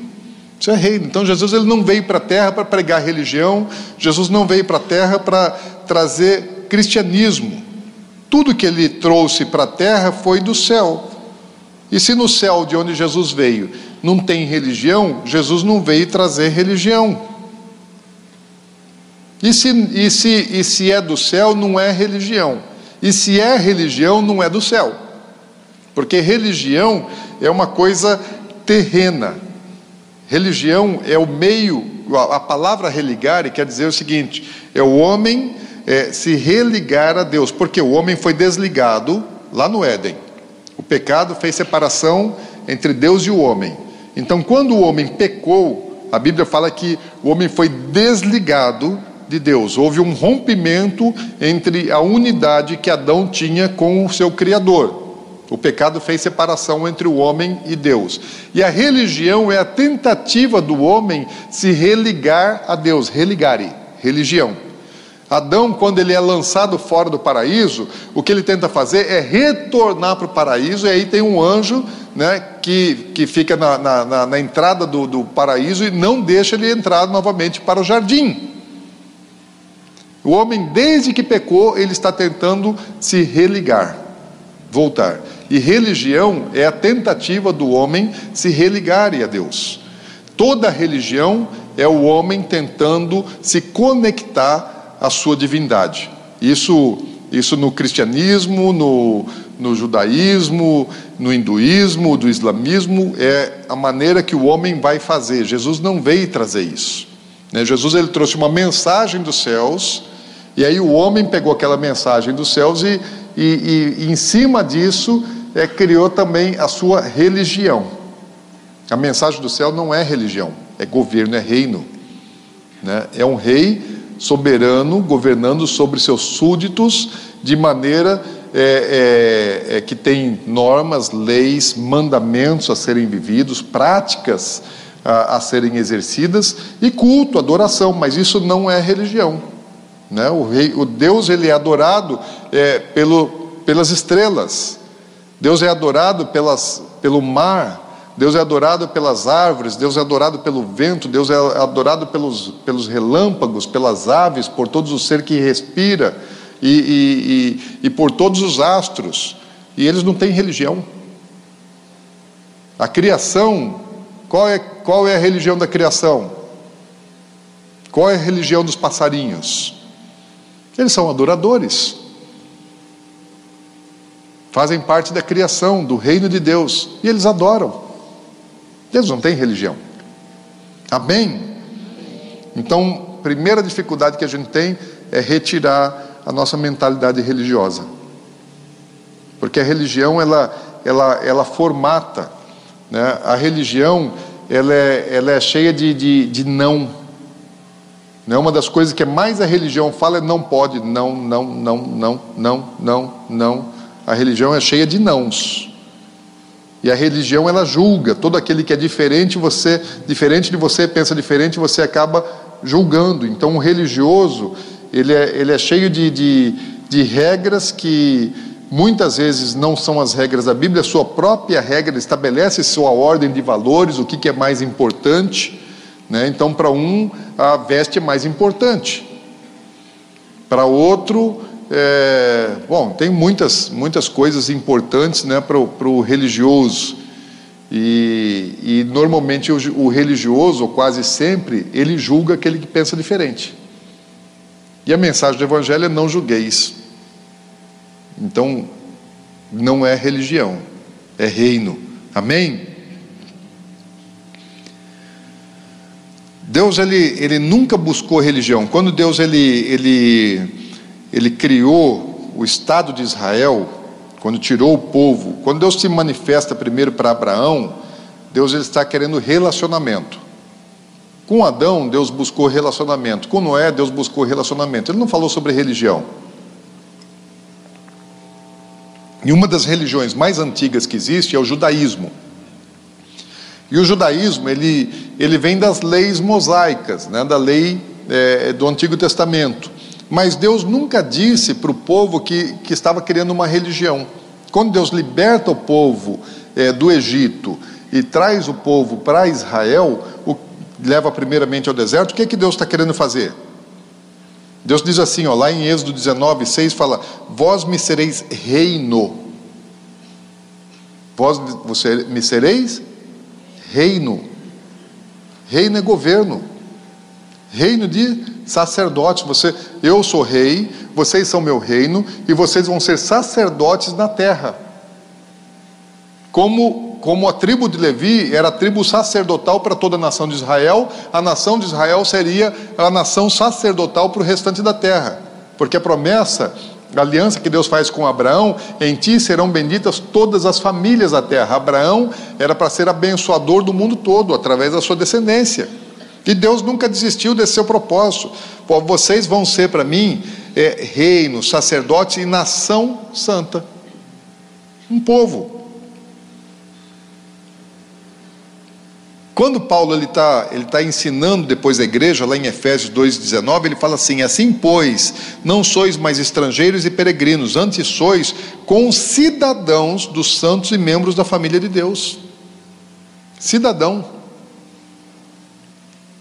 A: Isso é reino. Então Jesus ele não veio para a terra para pregar religião, Jesus não veio para a terra para trazer cristianismo. Tudo que ele trouxe para a terra foi do céu. E se no céu de onde Jesus veio não tem religião, Jesus não veio trazer religião. E se, e, se, e se é do céu, não é religião. E se é religião, não é do céu. Porque religião é uma coisa terrena. Religião é o meio, a palavra religare quer dizer o seguinte: é o homem é, se religar a Deus, porque o homem foi desligado lá no Éden. O pecado fez separação entre Deus e o homem. Então, quando o homem pecou, a Bíblia fala que o homem foi desligado de Deus. Houve um rompimento entre a unidade que Adão tinha com o seu Criador. O pecado fez separação entre o homem e Deus. E a religião é a tentativa do homem se religar a Deus. Religare, religião. Adão, quando ele é lançado fora do paraíso, o que ele tenta fazer é retornar para o paraíso, e aí tem um anjo né, que, que fica na, na, na entrada do, do paraíso e não deixa ele entrar novamente para o jardim. O homem, desde que pecou, ele está tentando se religar, voltar. E religião é a tentativa do homem se religar a Deus. Toda religião é o homem tentando se conectar a sua divindade. Isso, isso no cristianismo, no, no judaísmo, no hinduísmo, do islamismo, é a maneira que o homem vai fazer. Jesus não veio trazer isso. Né? Jesus ele trouxe uma mensagem dos céus, e aí o homem pegou aquela mensagem dos céus e, e, e, e em cima disso é, criou também a sua religião. A mensagem do céu não é religião, é governo, é reino. Né? É um rei soberano, governando sobre seus súditos de maneira é, é, é, que tem normas, leis, mandamentos a serem vividos, práticas a, a, serem exercidas e culto, adoração, mas isso não é religião. Né? O, rei, o Deus ele é adorado é, pelo, pelas estrelas, Deus é adorado pelas, pelo mar, Deus é adorado pelas árvores, Deus é adorado pelo vento, Deus é adorado pelos, pelos relâmpagos, pelas aves, por todos os seres que respira e, e, e, e por todos os astros. E eles não têm religião. A criação, qual é, qual é a religião da criação? Qual é a religião dos passarinhos? Eles são adoradores. Fazem parte da criação, do reino de Deus. E eles adoram. Deus não tem religião. Amém? Então, primeira dificuldade que a gente tem é retirar a nossa mentalidade religiosa. Porque a religião, ela, ela, ela formata. Né? A religião, ela é, ela é cheia de, de, de não. Né? Uma das coisas que mais a religião fala é não pode, não, não, não, não, não, não, não. A religião é cheia de nãos. E a religião ela julga todo aquele que é diferente, você diferente de você pensa diferente, você acaba julgando. Então o religioso ele é, ele é cheio de, de, de regras que muitas vezes não são as regras da Bíblia, a sua própria regra estabelece sua ordem de valores, o que, que é mais importante. Né? Então, para um, a veste é mais importante. Para outro, é, bom, tem muitas, muitas coisas importantes né, para o religioso. E, e normalmente o, o religioso, ou quase sempre, ele julga aquele que pensa diferente. E a mensagem do Evangelho é não julgueis. Então, não é religião, é reino. Amém? Deus ele, ele nunca buscou religião. Quando Deus ele, ele, ele criou o Estado de Israel, quando tirou o povo, quando Deus se manifesta primeiro para Abraão, Deus ele está querendo relacionamento. Com Adão, Deus buscou relacionamento. Com Noé, Deus buscou relacionamento. Ele não falou sobre religião. E uma das religiões mais antigas que existe é o judaísmo. E o judaísmo ele, ele vem das leis mosaicas, né, da lei é, do Antigo Testamento. Mas Deus nunca disse para o povo que, que estava criando uma religião. Quando Deus liberta o povo é, do Egito e traz o povo para Israel, o, leva primeiramente ao deserto, o que, é que Deus está querendo fazer? Deus diz assim, ó, lá em Êxodo 19, 6 fala: Vós me sereis reino. Vós você, me sereis reino. Reino é governo. Reino de sacerdotes. Você, eu sou rei, vocês são meu reino e vocês vão ser sacerdotes na terra. Como como a tribo de Levi era a tribo sacerdotal para toda a nação de Israel, a nação de Israel seria a nação sacerdotal para o restante da terra. Porque a promessa, a aliança que Deus faz com Abraão, em ti serão benditas todas as famílias da terra. Abraão era para ser abençoador do mundo todo, através da sua descendência. E Deus nunca desistiu desse seu propósito. Vocês vão ser para mim é, reino, sacerdote e nação santa. Um povo. Quando Paulo ele está ele tá ensinando depois a igreja, lá em Efésios 2,19, ele fala assim: Assim, pois, não sois mais estrangeiros e peregrinos, antes sois concidadãos dos santos e membros da família de Deus. Cidadão.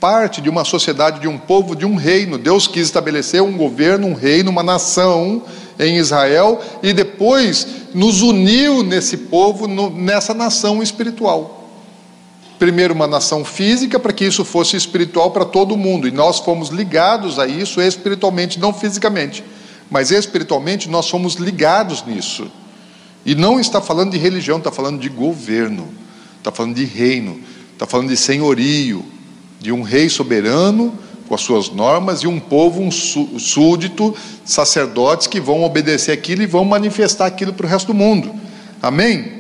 A: Parte de uma sociedade, de um povo, de um reino. Deus quis estabelecer um governo, um reino, uma nação em Israel e depois nos uniu nesse povo, nessa nação espiritual primeiro uma nação física para que isso fosse espiritual para todo mundo, e nós fomos ligados a isso espiritualmente, não fisicamente, mas espiritualmente nós somos ligados nisso. E não está falando de religião, está falando de governo, está falando de reino, está falando de senhorio, de um rei soberano com as suas normas e um povo, um súdito, sacerdotes que vão obedecer aquilo e vão manifestar aquilo para o resto do mundo. Amém?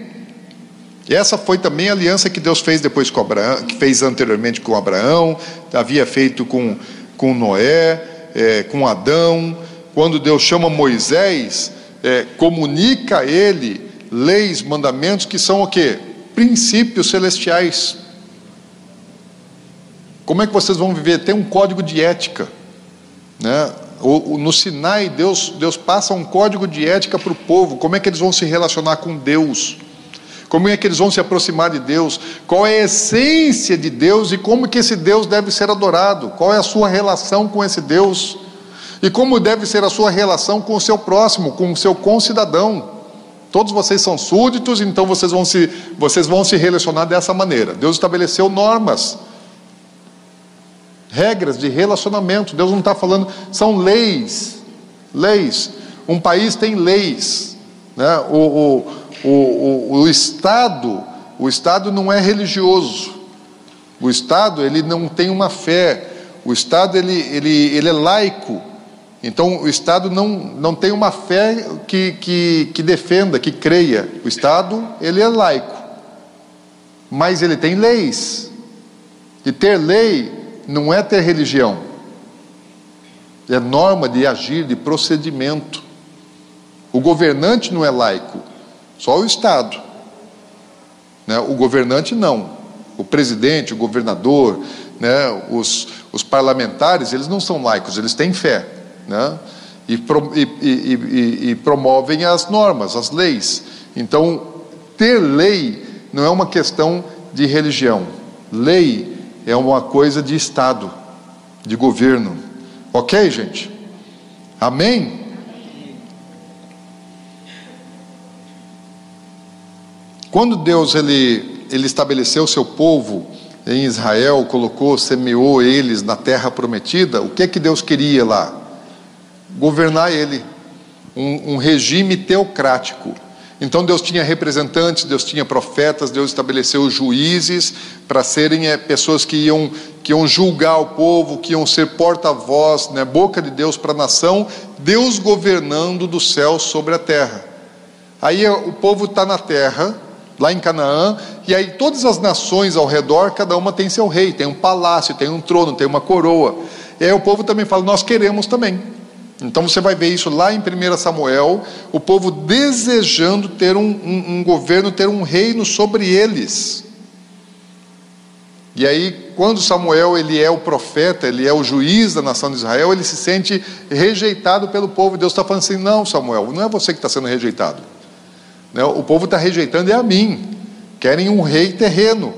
A: E essa foi também a aliança que Deus fez depois com Abraão, que fez anteriormente com Abraão, havia feito com, com Noé, é, com Adão. Quando Deus chama Moisés, é, comunica a ele leis, mandamentos que são o quê? Princípios celestiais. Como é que vocês vão viver? Tem um código de ética, né? no Sinai, Deus, Deus passa um código de ética para o povo, como é que eles vão se relacionar com Deus. Como é que eles vão se aproximar de Deus? Qual é a essência de Deus e como que esse Deus deve ser adorado? Qual é a sua relação com esse Deus? E como deve ser a sua relação com o seu próximo, com o seu concidadão? Todos vocês são súditos, então vocês vão se, vocês vão se relacionar dessa maneira. Deus estabeleceu normas, regras de relacionamento. Deus não está falando, são leis, leis. Um país tem leis. Né? O, o, o, o, Estado, o Estado não é religioso. O Estado ele não tem uma fé. O Estado ele, ele, ele é laico. Então o Estado não, não tem uma fé que, que, que defenda, que creia. O Estado ele é laico, mas ele tem leis. E ter lei não é ter religião, é norma de agir, de procedimento. O governante não é laico, só o Estado. Né? O governante não. O presidente, o governador, né? os, os parlamentares, eles não são laicos, eles têm fé. Né? E, e, e, e promovem as normas, as leis. Então, ter lei não é uma questão de religião. Lei é uma coisa de Estado, de governo. Ok, gente? Amém? Quando Deus ele, ele estabeleceu o seu povo em Israel, colocou, semeou eles na terra prometida, o que que Deus queria lá? Governar ele, um, um regime teocrático. Então Deus tinha representantes, Deus tinha profetas, Deus estabeleceu juízes para serem é, pessoas que iam, que iam julgar o povo, que iam ser porta-voz, né, boca de Deus para a nação, Deus governando do céu sobre a terra. Aí eh, o povo está na terra, lá em Canaã, e aí todas as nações ao redor, cada uma tem seu rei, tem um palácio, tem um trono, tem uma coroa. E aí o povo também fala: Nós queremos também. Então você vai ver isso lá em 1 Samuel, o povo desejando ter um, um, um governo, ter um reino sobre eles. E aí, quando Samuel ele é o profeta, ele é o juiz da nação de Israel, ele se sente rejeitado pelo povo. Deus está falando assim: não, Samuel, não é você que está sendo rejeitado. Né? O povo está rejeitando é a mim. Querem um rei terreno.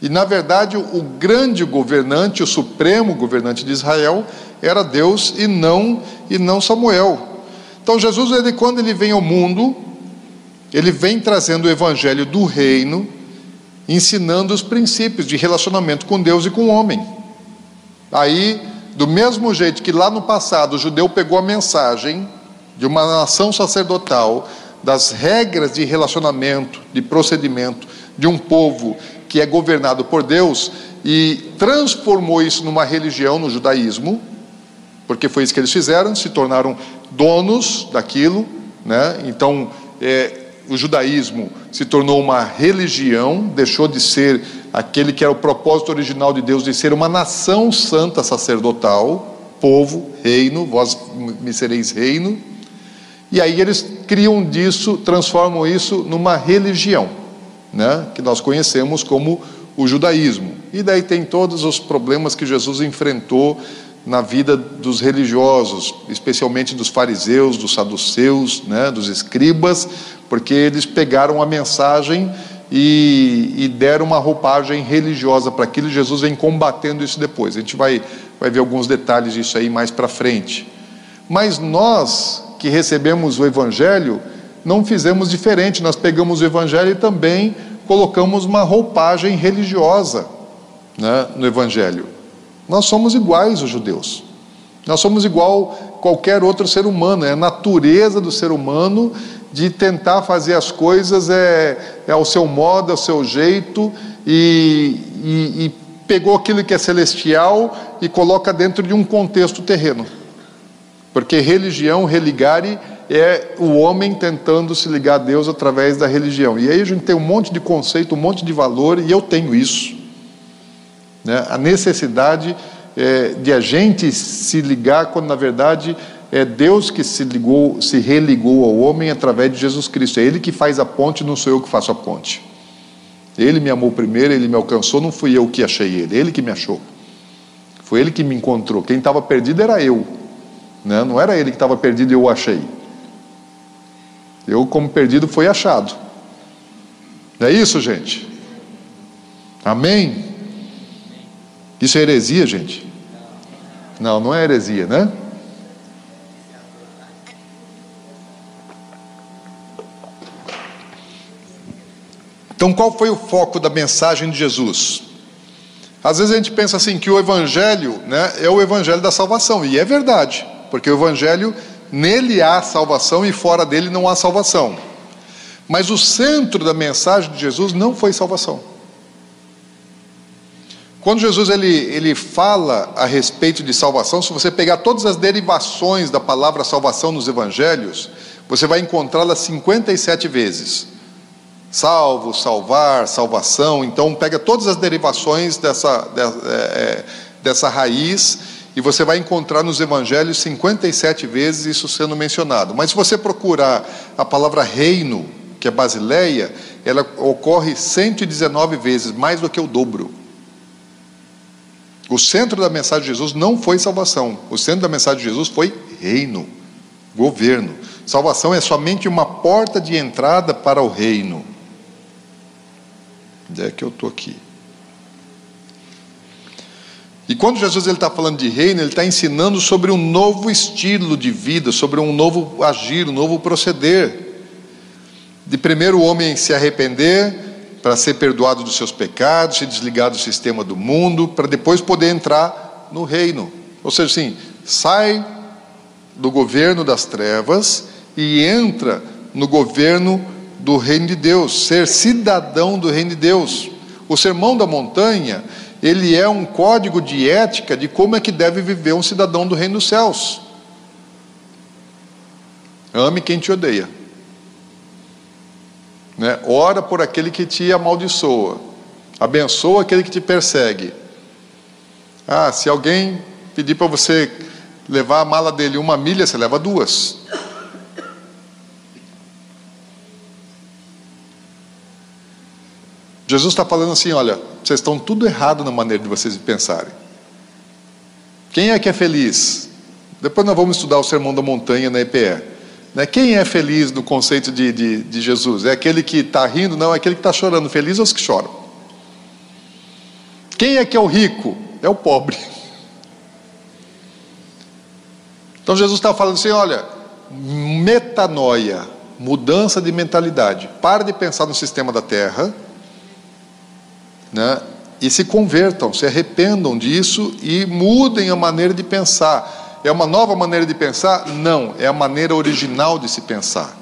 A: E na verdade, o grande governante, o supremo governante de Israel, era Deus e não e não Samuel. Então Jesus, ele, quando ele vem ao mundo, ele vem trazendo o evangelho do reino, ensinando os princípios de relacionamento com Deus e com o homem. Aí, do mesmo jeito que lá no passado o judeu pegou a mensagem de uma nação sacerdotal, das regras de relacionamento, de procedimento de um povo que é governado por Deus e transformou isso numa religião no judaísmo, porque foi isso que eles fizeram, se tornaram donos daquilo, né? Então, é, o judaísmo se tornou uma religião, deixou de ser aquele que era o propósito original de Deus de ser uma nação santa sacerdotal, povo, reino, vós me sereis reino. E aí eles criam disso, transformam isso numa religião, né, que nós conhecemos como o judaísmo. E daí tem todos os problemas que Jesus enfrentou na vida dos religiosos, especialmente dos fariseus, dos saduceus, né, dos escribas, porque eles pegaram a mensagem e, e deram uma roupagem religiosa para aquilo. Jesus vem combatendo isso depois. A gente vai, vai ver alguns detalhes disso aí mais para frente. Mas nós que recebemos o Evangelho, não fizemos diferente, nós pegamos o Evangelho e também colocamos uma roupagem religiosa né, no Evangelho. Nós somos iguais os judeus, nós somos igual qualquer outro ser humano, é a natureza do ser humano de tentar fazer as coisas é, é ao seu modo, ao seu jeito, e, e, e pegou aquilo que é celestial e coloca dentro de um contexto terreno. Porque religião, religare, é o homem tentando se ligar a Deus através da religião. E aí a gente tem um monte de conceito, um monte de valor, e eu tenho isso. Né? A necessidade é, de a gente se ligar, quando na verdade é Deus que se ligou, se religou ao homem através de Jesus Cristo. É Ele que faz a ponte, não sou eu que faço a ponte. Ele me amou primeiro, ele me alcançou, não fui eu que achei ele, ele que me achou. Foi ele que me encontrou. Quem estava perdido era eu. Né? Não era ele que estava perdido e eu o achei. Eu, como perdido, fui achado. Não é isso, gente? Amém? Isso é heresia, gente? Não, não é heresia, né? Então, qual foi o foco da mensagem de Jesus? Às vezes a gente pensa assim que o evangelho, né, é o evangelho da salvação, e é verdade porque o Evangelho, nele há salvação e fora dele não há salvação. Mas o centro da mensagem de Jesus não foi salvação. Quando Jesus ele, ele fala a respeito de salvação, se você pegar todas as derivações da palavra salvação nos evangelhos, você vai encontrá-la 57 vezes. Salvo, salvar, salvação. Então, pega todas as derivações dessa, dessa, é, dessa raiz e você vai encontrar nos evangelhos 57 vezes isso sendo mencionado. Mas se você procurar a palavra reino, que é Basileia, ela ocorre 119 vezes, mais do que o dobro. O centro da mensagem de Jesus não foi salvação, o centro da mensagem de Jesus foi reino, governo. Salvação é somente uma porta de entrada para o reino. Onde é que eu estou aqui? E quando Jesus está falando de reino, ele está ensinando sobre um novo estilo de vida, sobre um novo agir, um novo proceder. De primeiro o homem se arrepender, para ser perdoado dos seus pecados, se desligar do sistema do mundo, para depois poder entrar no reino. Ou seja, assim, sai do governo das trevas e entra no governo do reino de Deus, ser cidadão do reino de Deus. O sermão da montanha, ele é um código de ética de como é que deve viver um cidadão do reino dos céus. Ame quem te odeia. Né? Ora por aquele que te amaldiçoa. Abençoa aquele que te persegue. Ah, se alguém pedir para você levar a mala dele uma milha, você leva duas. Jesus está falando assim: olha, vocês estão tudo errado na maneira de vocês pensarem. Quem é que é feliz? Depois nós vamos estudar o Sermão da Montanha na EPE. Né? Quem é feliz no conceito de, de, de Jesus? É aquele que está rindo? Não, é aquele que está chorando. Feliz ou os que choram? Quem é que é o rico? É o pobre. Então Jesus está falando assim: olha, metanoia, mudança de mentalidade. Para de pensar no sistema da terra né? e se convertam, se arrependam disso e mudem a maneira de pensar. É uma nova maneira de pensar? Não, é a maneira original de se pensar.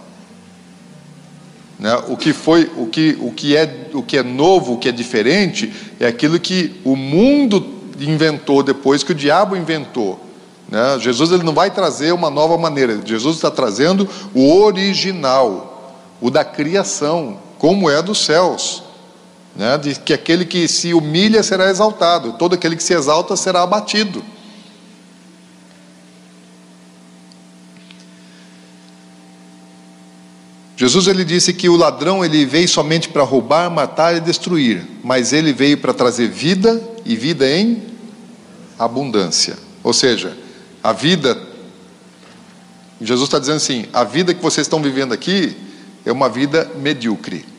A: Né? O que foi, o que, o que é, o que é novo, o que é diferente, é aquilo que o mundo inventou depois que o diabo inventou. Né? Jesus ele não vai trazer uma nova maneira. Jesus está trazendo o original, o da criação, como é dos céus né, de que aquele que se humilha será exaltado, todo aquele que se exalta será abatido. Jesus ele disse que o ladrão ele veio somente para roubar, matar e destruir, mas ele veio para trazer vida e vida em abundância. Ou seja, a vida, Jesus está dizendo assim: a vida que vocês estão vivendo aqui é uma vida medíocre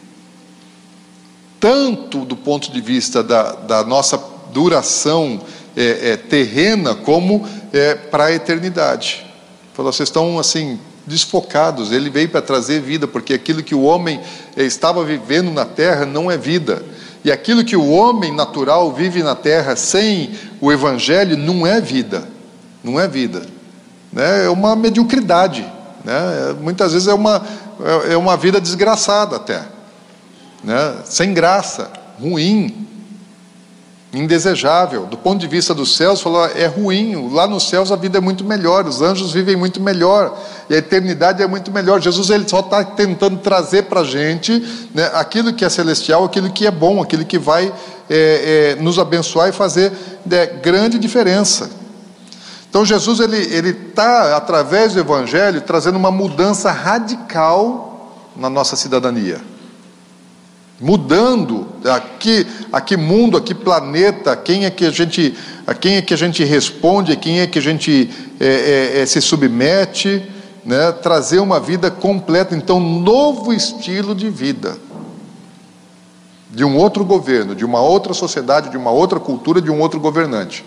A: tanto do ponto de vista da, da nossa duração é, é, terrena, como é, para a eternidade. Falou, vocês estão assim desfocados. Ele veio para trazer vida, porque aquilo que o homem é, estava vivendo na terra não é vida. E aquilo que o homem natural vive na terra sem o evangelho não é vida. Não é vida. Né? É uma mediocridade. Né? Muitas vezes é uma, é, é uma vida desgraçada até né, sem graça, ruim, indesejável. Do ponto de vista dos céus, falou, é ruim. Lá nos céus a vida é muito melhor, os anjos vivem muito melhor, e a eternidade é muito melhor. Jesus ele só está tentando trazer para a gente né, aquilo que é celestial, aquilo que é bom, aquilo que vai é, é, nos abençoar e fazer é, grande diferença. Então Jesus ele ele está através do Evangelho trazendo uma mudança radical na nossa cidadania mudando a que, a que mundo, a que planeta, a quem é que a gente, a quem é que a gente responde, a quem é que a gente é, é, é, se submete, né? trazer uma vida completa, então novo estilo de vida, de um outro governo, de uma outra sociedade, de uma outra cultura, de um outro governante.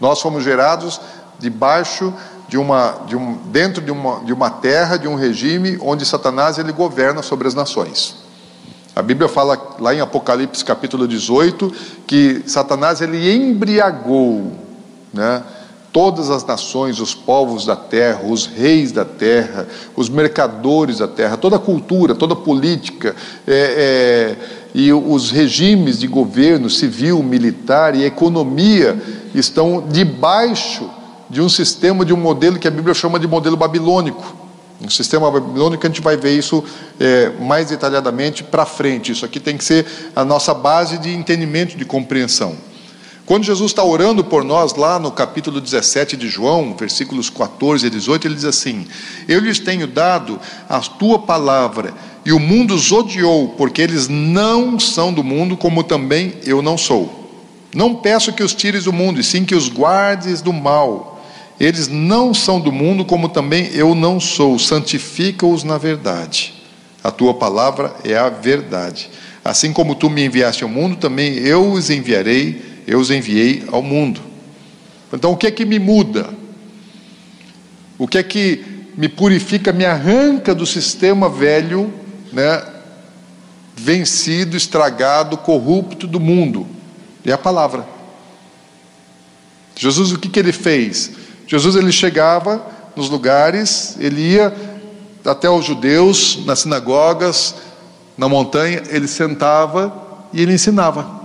A: Nós fomos gerados debaixo de uma, de um, dentro de uma, de uma terra, de um regime onde Satanás ele governa sobre as nações. A Bíblia fala lá em Apocalipse capítulo 18 que Satanás ele embriagou, né? Todas as nações, os povos da terra, os reis da terra, os mercadores da terra, toda a cultura, toda a política é, é, e os regimes de governo civil, militar e economia estão debaixo de um sistema, de um modelo que a Bíblia chama de modelo babilônico. No sistema babilônico a gente vai ver isso é, mais detalhadamente para frente. Isso aqui tem que ser a nossa base de entendimento, de compreensão. Quando Jesus está orando por nós, lá no capítulo 17 de João, versículos 14 e 18, ele diz assim: Eu lhes tenho dado a tua palavra, e o mundo os odiou, porque eles não são do mundo, como também eu não sou. Não peço que os tires do mundo, e sim que os guardes do mal. Eles não são do mundo, como também eu não sou. Santifica-os na verdade. A tua palavra é a verdade. Assim como tu me enviaste ao mundo, também eu os enviarei, eu os enviei ao mundo. Então, o que é que me muda? O que é que me purifica, me arranca do sistema velho, né, vencido, estragado, corrupto do mundo? É a palavra. Jesus, o que, que ele fez? Jesus ele chegava nos lugares, ele ia até os judeus, nas sinagogas, na montanha, ele sentava e ele ensinava.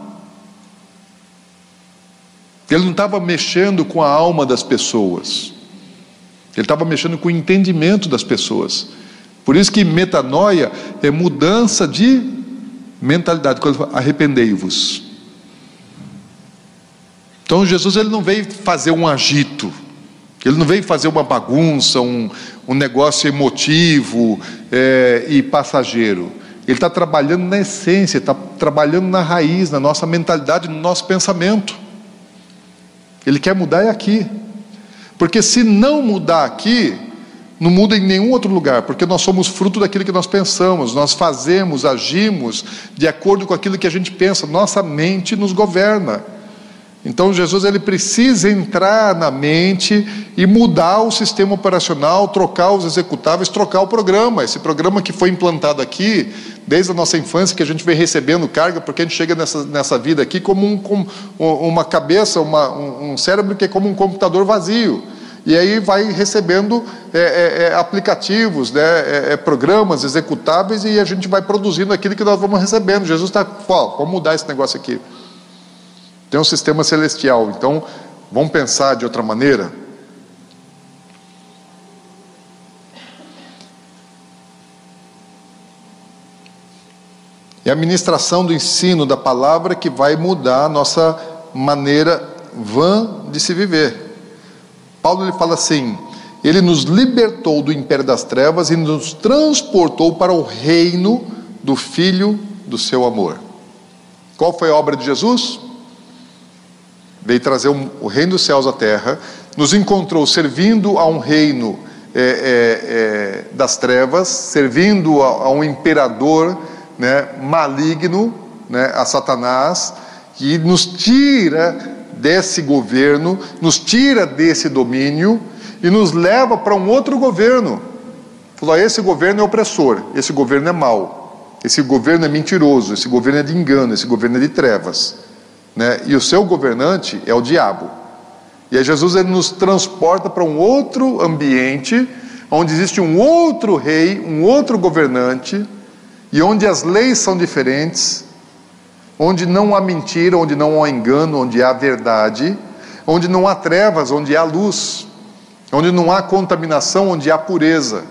A: Ele não estava mexendo com a alma das pessoas, ele estava mexendo com o entendimento das pessoas. Por isso que metanoia é mudança de mentalidade. Arrependei-vos. Então Jesus ele não veio fazer um agito, ele não veio fazer uma bagunça, um, um negócio emotivo é, e passageiro. Ele está trabalhando na essência, está trabalhando na raiz, na nossa mentalidade, no nosso pensamento. Ele quer mudar é aqui. Porque se não mudar aqui, não muda em nenhum outro lugar, porque nós somos fruto daquilo que nós pensamos, nós fazemos, agimos de acordo com aquilo que a gente pensa, nossa mente nos governa. Então Jesus ele precisa entrar na mente e mudar o sistema operacional, trocar os executáveis, trocar o programa. Esse programa que foi implantado aqui desde a nossa infância que a gente vem recebendo carga, porque a gente chega nessa, nessa vida aqui como um, com uma cabeça, uma, um, um cérebro que é como um computador vazio. E aí vai recebendo é, é, é aplicativos, né, é, é, programas executáveis e a gente vai produzindo aquilo que nós vamos recebendo. Jesus está, vamos mudar esse negócio aqui. Tem um sistema celestial, então vamos pensar de outra maneira? É a ministração do ensino da palavra que vai mudar a nossa maneira vã de se viver. Paulo ele fala assim: Ele nos libertou do império das trevas e nos transportou para o reino do Filho do seu amor. Qual foi a obra de Jesus? Veio trazer o reino dos céus à terra, nos encontrou servindo a um reino é, é, é, das trevas, servindo a, a um imperador né, maligno, né, a Satanás, que nos tira desse governo, nos tira desse domínio e nos leva para um outro governo. Falou: esse governo é opressor, esse governo é mau, esse governo é mentiroso, esse governo é de engano, esse governo é de trevas né? e o seu governante é o diabo. E aí Jesus ele nos transporta para um outro ambiente, onde existe um outro rei, um outro governante, e onde as leis são diferentes, onde não há mentira, onde não há engano, onde há verdade, onde não há trevas, onde há luz, onde não há contaminação, onde há pureza,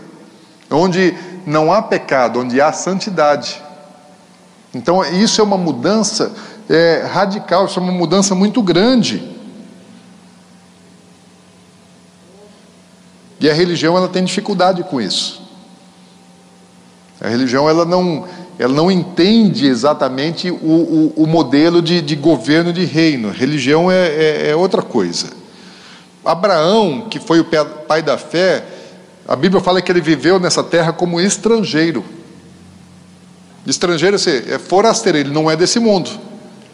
A: onde não há pecado, onde há santidade. Então, isso é uma mudança é, radical, isso é uma mudança muito grande. E a religião ela tem dificuldade com isso. A religião ela não, ela não entende exatamente o, o, o modelo de, de, governo de reino. Religião é, é, é outra coisa. Abraão, que foi o pai da fé, a Bíblia fala que ele viveu nessa terra como estrangeiro. Estrangeiro é forasteiro, ele não é desse mundo.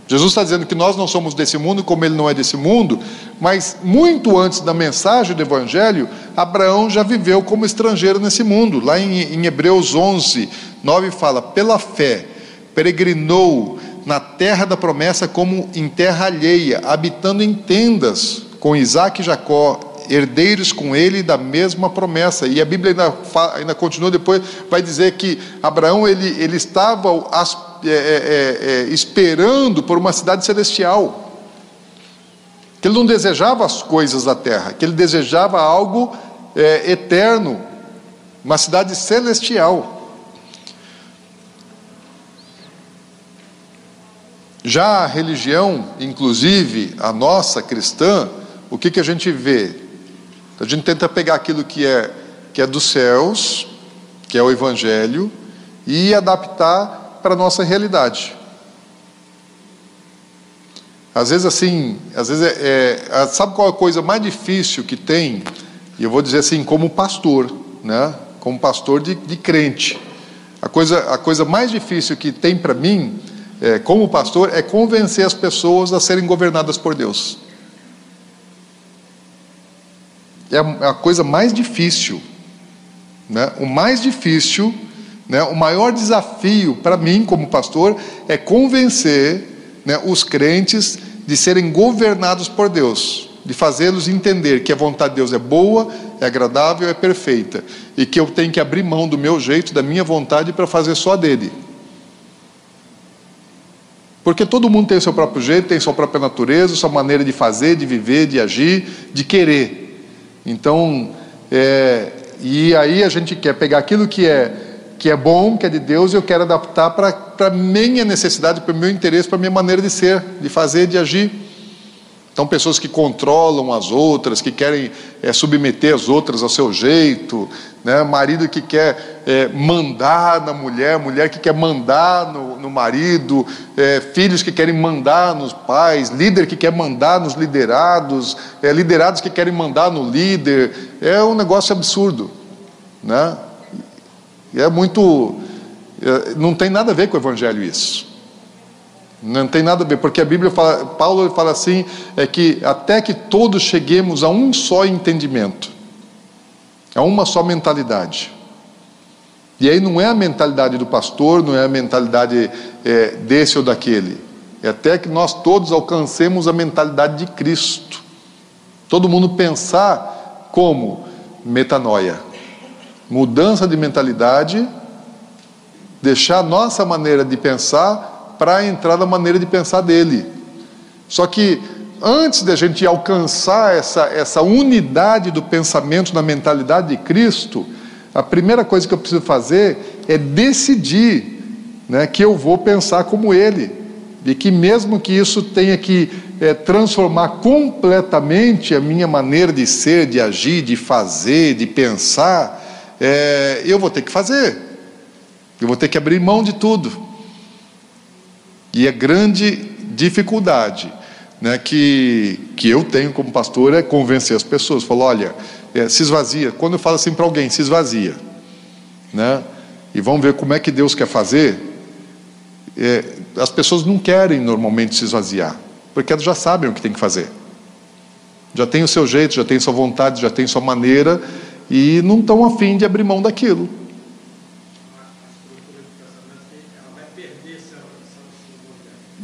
A: Jesus está dizendo que nós não somos desse mundo, como ele não é desse mundo, mas muito antes da mensagem do Evangelho, Abraão já viveu como estrangeiro nesse mundo. Lá em, em Hebreus 11, 9 fala: pela fé, peregrinou na terra da promessa como em terra alheia, habitando em tendas com Isaac e Jacó, herdeiros com ele da mesma promessa. E a Bíblia ainda, ainda continua depois, vai dizer que Abraão ele, ele estava é, é, é, é, esperando por uma cidade celestial. Que ele não desejava as coisas da terra, que ele desejava algo é, eterno. uma cidade celestial. Já a religião, inclusive a nossa cristã, o que, que a gente vê? A gente tenta pegar aquilo que é, que é dos céus, que é o Evangelho, e adaptar para a nossa realidade. Às vezes, assim, às vezes é, é, sabe qual é a coisa mais difícil que tem? E eu vou dizer assim, como pastor, né? Como pastor de, de crente. A coisa, a coisa mais difícil que tem para mim, é, como pastor, é convencer as pessoas a serem governadas por Deus. É a, é a coisa mais difícil. Né? O mais difícil, né? o maior desafio para mim, como pastor, é convencer né, os crentes de serem governados por Deus, de fazê-los entender que a vontade de Deus é boa, é agradável, é perfeita, e que eu tenho que abrir mão do meu jeito, da minha vontade, para fazer só dele. Porque todo mundo tem o seu próprio jeito, tem sua própria natureza, sua maneira de fazer, de viver, de agir, de querer. Então, é, e aí a gente quer pegar aquilo que é que é bom, que é de Deus, e eu quero adaptar para a minha necessidade, para o meu interesse, para a minha maneira de ser, de fazer, de agir. Então, pessoas que controlam as outras, que querem é, submeter as outras ao seu jeito, né? marido que quer é, mandar na mulher, mulher que quer mandar no, no marido, é, filhos que querem mandar nos pais, líder que quer mandar nos liderados, é, liderados que querem mandar no líder. É um negócio absurdo. Né? E é muito. É, não tem nada a ver com o Evangelho isso. Não tem nada a ver, porque a Bíblia fala, Paulo fala assim, é que até que todos cheguemos a um só entendimento, a uma só mentalidade. E aí não é a mentalidade do pastor, não é a mentalidade é, desse ou daquele. É até que nós todos alcancemos a mentalidade de Cristo. Todo mundo pensar como metanoia mudança de mentalidade, deixar a nossa maneira de pensar para entrar na maneira de pensar dele. Só que antes de a gente alcançar essa, essa unidade do pensamento na mentalidade de Cristo, a primeira coisa que eu preciso fazer é decidir né, que eu vou pensar como Ele. E que, mesmo que isso tenha que é, transformar completamente a minha maneira de ser, de agir, de fazer, de pensar, é, eu vou ter que fazer, eu vou ter que abrir mão de tudo. E a grande dificuldade né, que, que eu tenho como pastor é convencer as pessoas. Falar, olha, é, se esvazia. Quando eu falo assim para alguém, se esvazia. Né, e vamos ver como é que Deus quer fazer. É, as pessoas não querem normalmente se esvaziar, porque elas já sabem o que tem que fazer. Já tem o seu jeito, já tem sua vontade, já tem sua maneira, e não estão afim de abrir mão daquilo.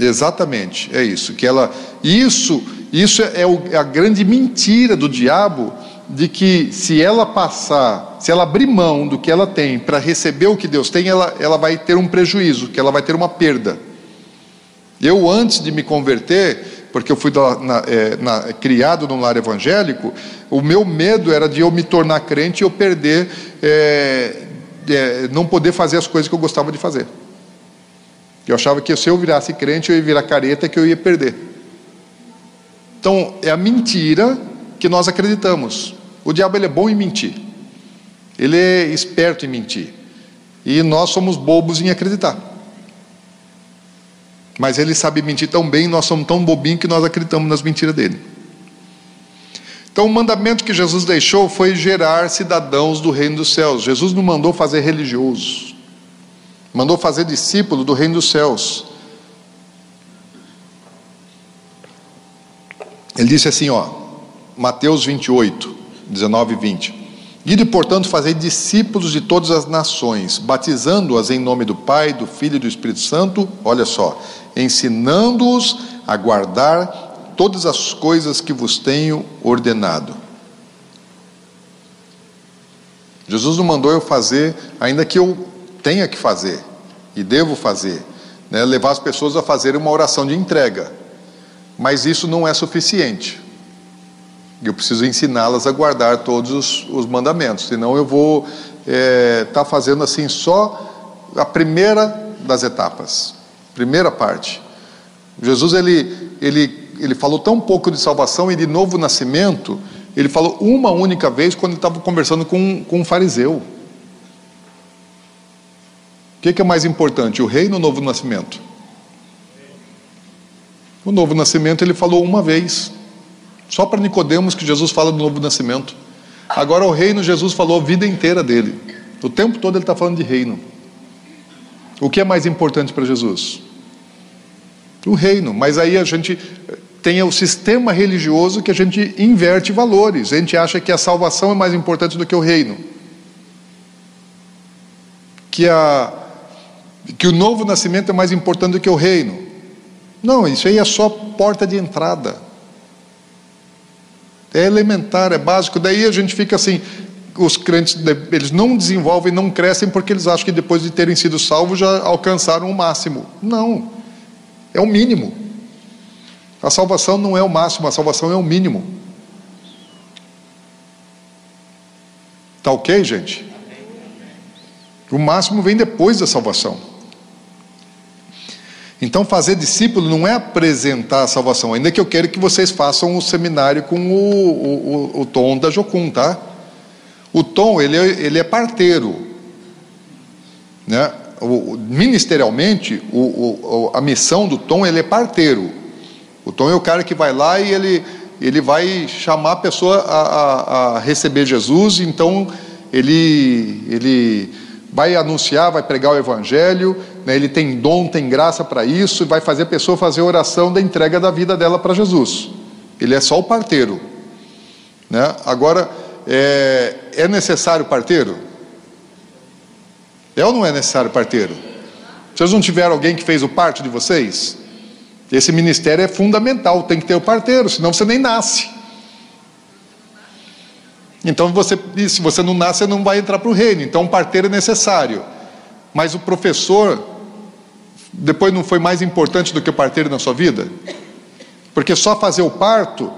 A: Exatamente, é isso. Que ela, isso, isso é, o, é a grande mentira do diabo de que se ela passar, se ela abrir mão do que ela tem para receber o que Deus tem, ela, ela vai ter um prejuízo, que ela vai ter uma perda. Eu antes de me converter, porque eu fui da, na, é, na, criado num lar evangélico, o meu medo era de eu me tornar crente e eu perder, é, é, não poder fazer as coisas que eu gostava de fazer. Eu achava que se eu virasse crente, eu ia virar careta que eu ia perder. Então, é a mentira que nós acreditamos. O diabo ele é bom em mentir. Ele é esperto em mentir. E nós somos bobos em acreditar. Mas ele sabe mentir tão bem, nós somos tão bobinhos que nós acreditamos nas mentiras dele. Então, o mandamento que Jesus deixou foi gerar cidadãos do reino dos céus. Jesus não mandou fazer religiosos, mandou fazer discípulo do reino dos céus. Ele disse assim, ó, Mateus 28, 19 e 20. Ide, portanto, fazer discípulos de todas as nações, batizando-as em nome do Pai, do Filho e do Espírito Santo, olha só, ensinando-os a guardar todas as coisas que vos tenho ordenado. Jesus não mandou eu fazer, ainda que eu tenha que fazer, e devo fazer, né, levar as pessoas a fazerem uma oração de entrega, mas isso não é suficiente. Eu preciso ensiná-las a guardar todos os, os mandamentos, senão eu vou está é, fazendo assim só a primeira das etapas, primeira parte. Jesus ele, ele, ele falou tão pouco de salvação e de novo nascimento, ele falou uma única vez quando ele estava conversando com, com um fariseu. O que, que é mais importante, o reino ou o novo nascimento? O novo nascimento ele falou uma vez. Só para Nicodemos que Jesus fala do novo nascimento. Agora o reino Jesus falou a vida inteira dele. O tempo todo ele está falando de reino. O que é mais importante para Jesus? O reino. Mas aí a gente tem o sistema religioso que a gente inverte valores. A gente acha que a salvação é mais importante do que o reino. Que, a, que o novo nascimento é mais importante do que o reino. Não, isso aí é só porta de entrada. É elementar, é básico. Daí a gente fica assim, os crentes eles não desenvolvem, não crescem porque eles acham que depois de terem sido salvos já alcançaram o máximo. Não. É o mínimo. A salvação não é o máximo, a salvação é o mínimo. Tá OK, gente? O máximo vem depois da salvação. Então, fazer discípulo não é apresentar a salvação, ainda que eu quero que vocês façam o seminário com o, o, o Tom da Jocum, tá? O Tom, ele é, ele é parteiro. Né? O, ministerialmente, o, a missão do Tom, ele é parteiro. O Tom é o cara que vai lá e ele, ele vai chamar a pessoa a, a, a receber Jesus, então ele, ele vai anunciar, vai pregar o evangelho, né, ele tem dom, tem graça para isso, e vai fazer a pessoa fazer a oração da entrega da vida dela para Jesus. Ele é só o parteiro. Né? Agora, é, é necessário parteiro? É ou não é necessário parteiro? Vocês não tiveram alguém que fez o parto de vocês? Esse ministério é fundamental, tem que ter o parteiro, senão você nem nasce. Então, você, se você não nasce, você não vai entrar para o reino. Então, um parteiro é necessário. Mas o professor, depois não foi mais importante do que o parteiro na sua vida? Porque só fazer o parto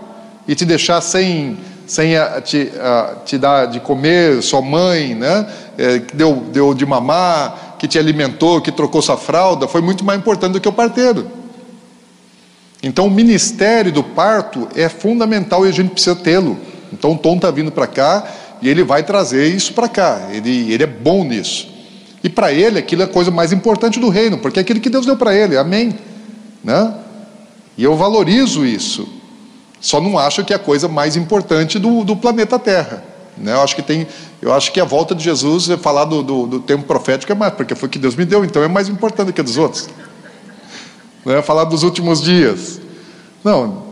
A: e te deixar sem, sem a, te, a, te dar de comer, sua mãe, né? É, deu, deu de mamar, que te alimentou, que trocou sua fralda, foi muito mais importante do que o parteiro. Então, o ministério do parto é fundamental e a gente precisa tê-lo. Então o Tom está vindo para cá e ele vai trazer isso para cá. Ele, ele é bom nisso. E para ele aquilo é a coisa mais importante do reino, porque é aquilo que Deus deu para ele. Amém. Né? E eu valorizo isso. Só não acho que é a coisa mais importante do, do planeta Terra. Né? Eu acho que tem, eu acho que a volta de Jesus, falar do, do, do tempo profético é mais, porque foi o que Deus me deu, então é mais importante do que dos outros. Falar dos últimos dias. Não,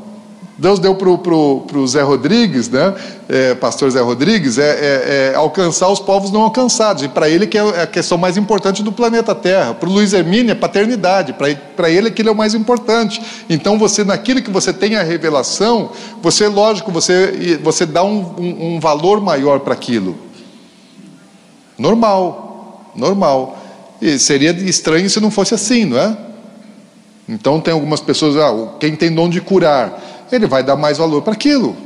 A: Deus deu para o Zé Rodrigues, né? É, pastor Zé Rodrigues, é, é, é, alcançar os povos não alcançados. E para ele que é a questão mais importante do planeta Terra. Para o Luiz Hermínio é paternidade. Para ele aquilo é o mais importante. Então você, naquilo que você tem a revelação, você, lógico, você, você dá um, um, um valor maior para aquilo. Normal, normal. E seria estranho se não fosse assim, não é? Então tem algumas pessoas, ah, quem tem dom de curar ele vai dar mais valor para aquilo.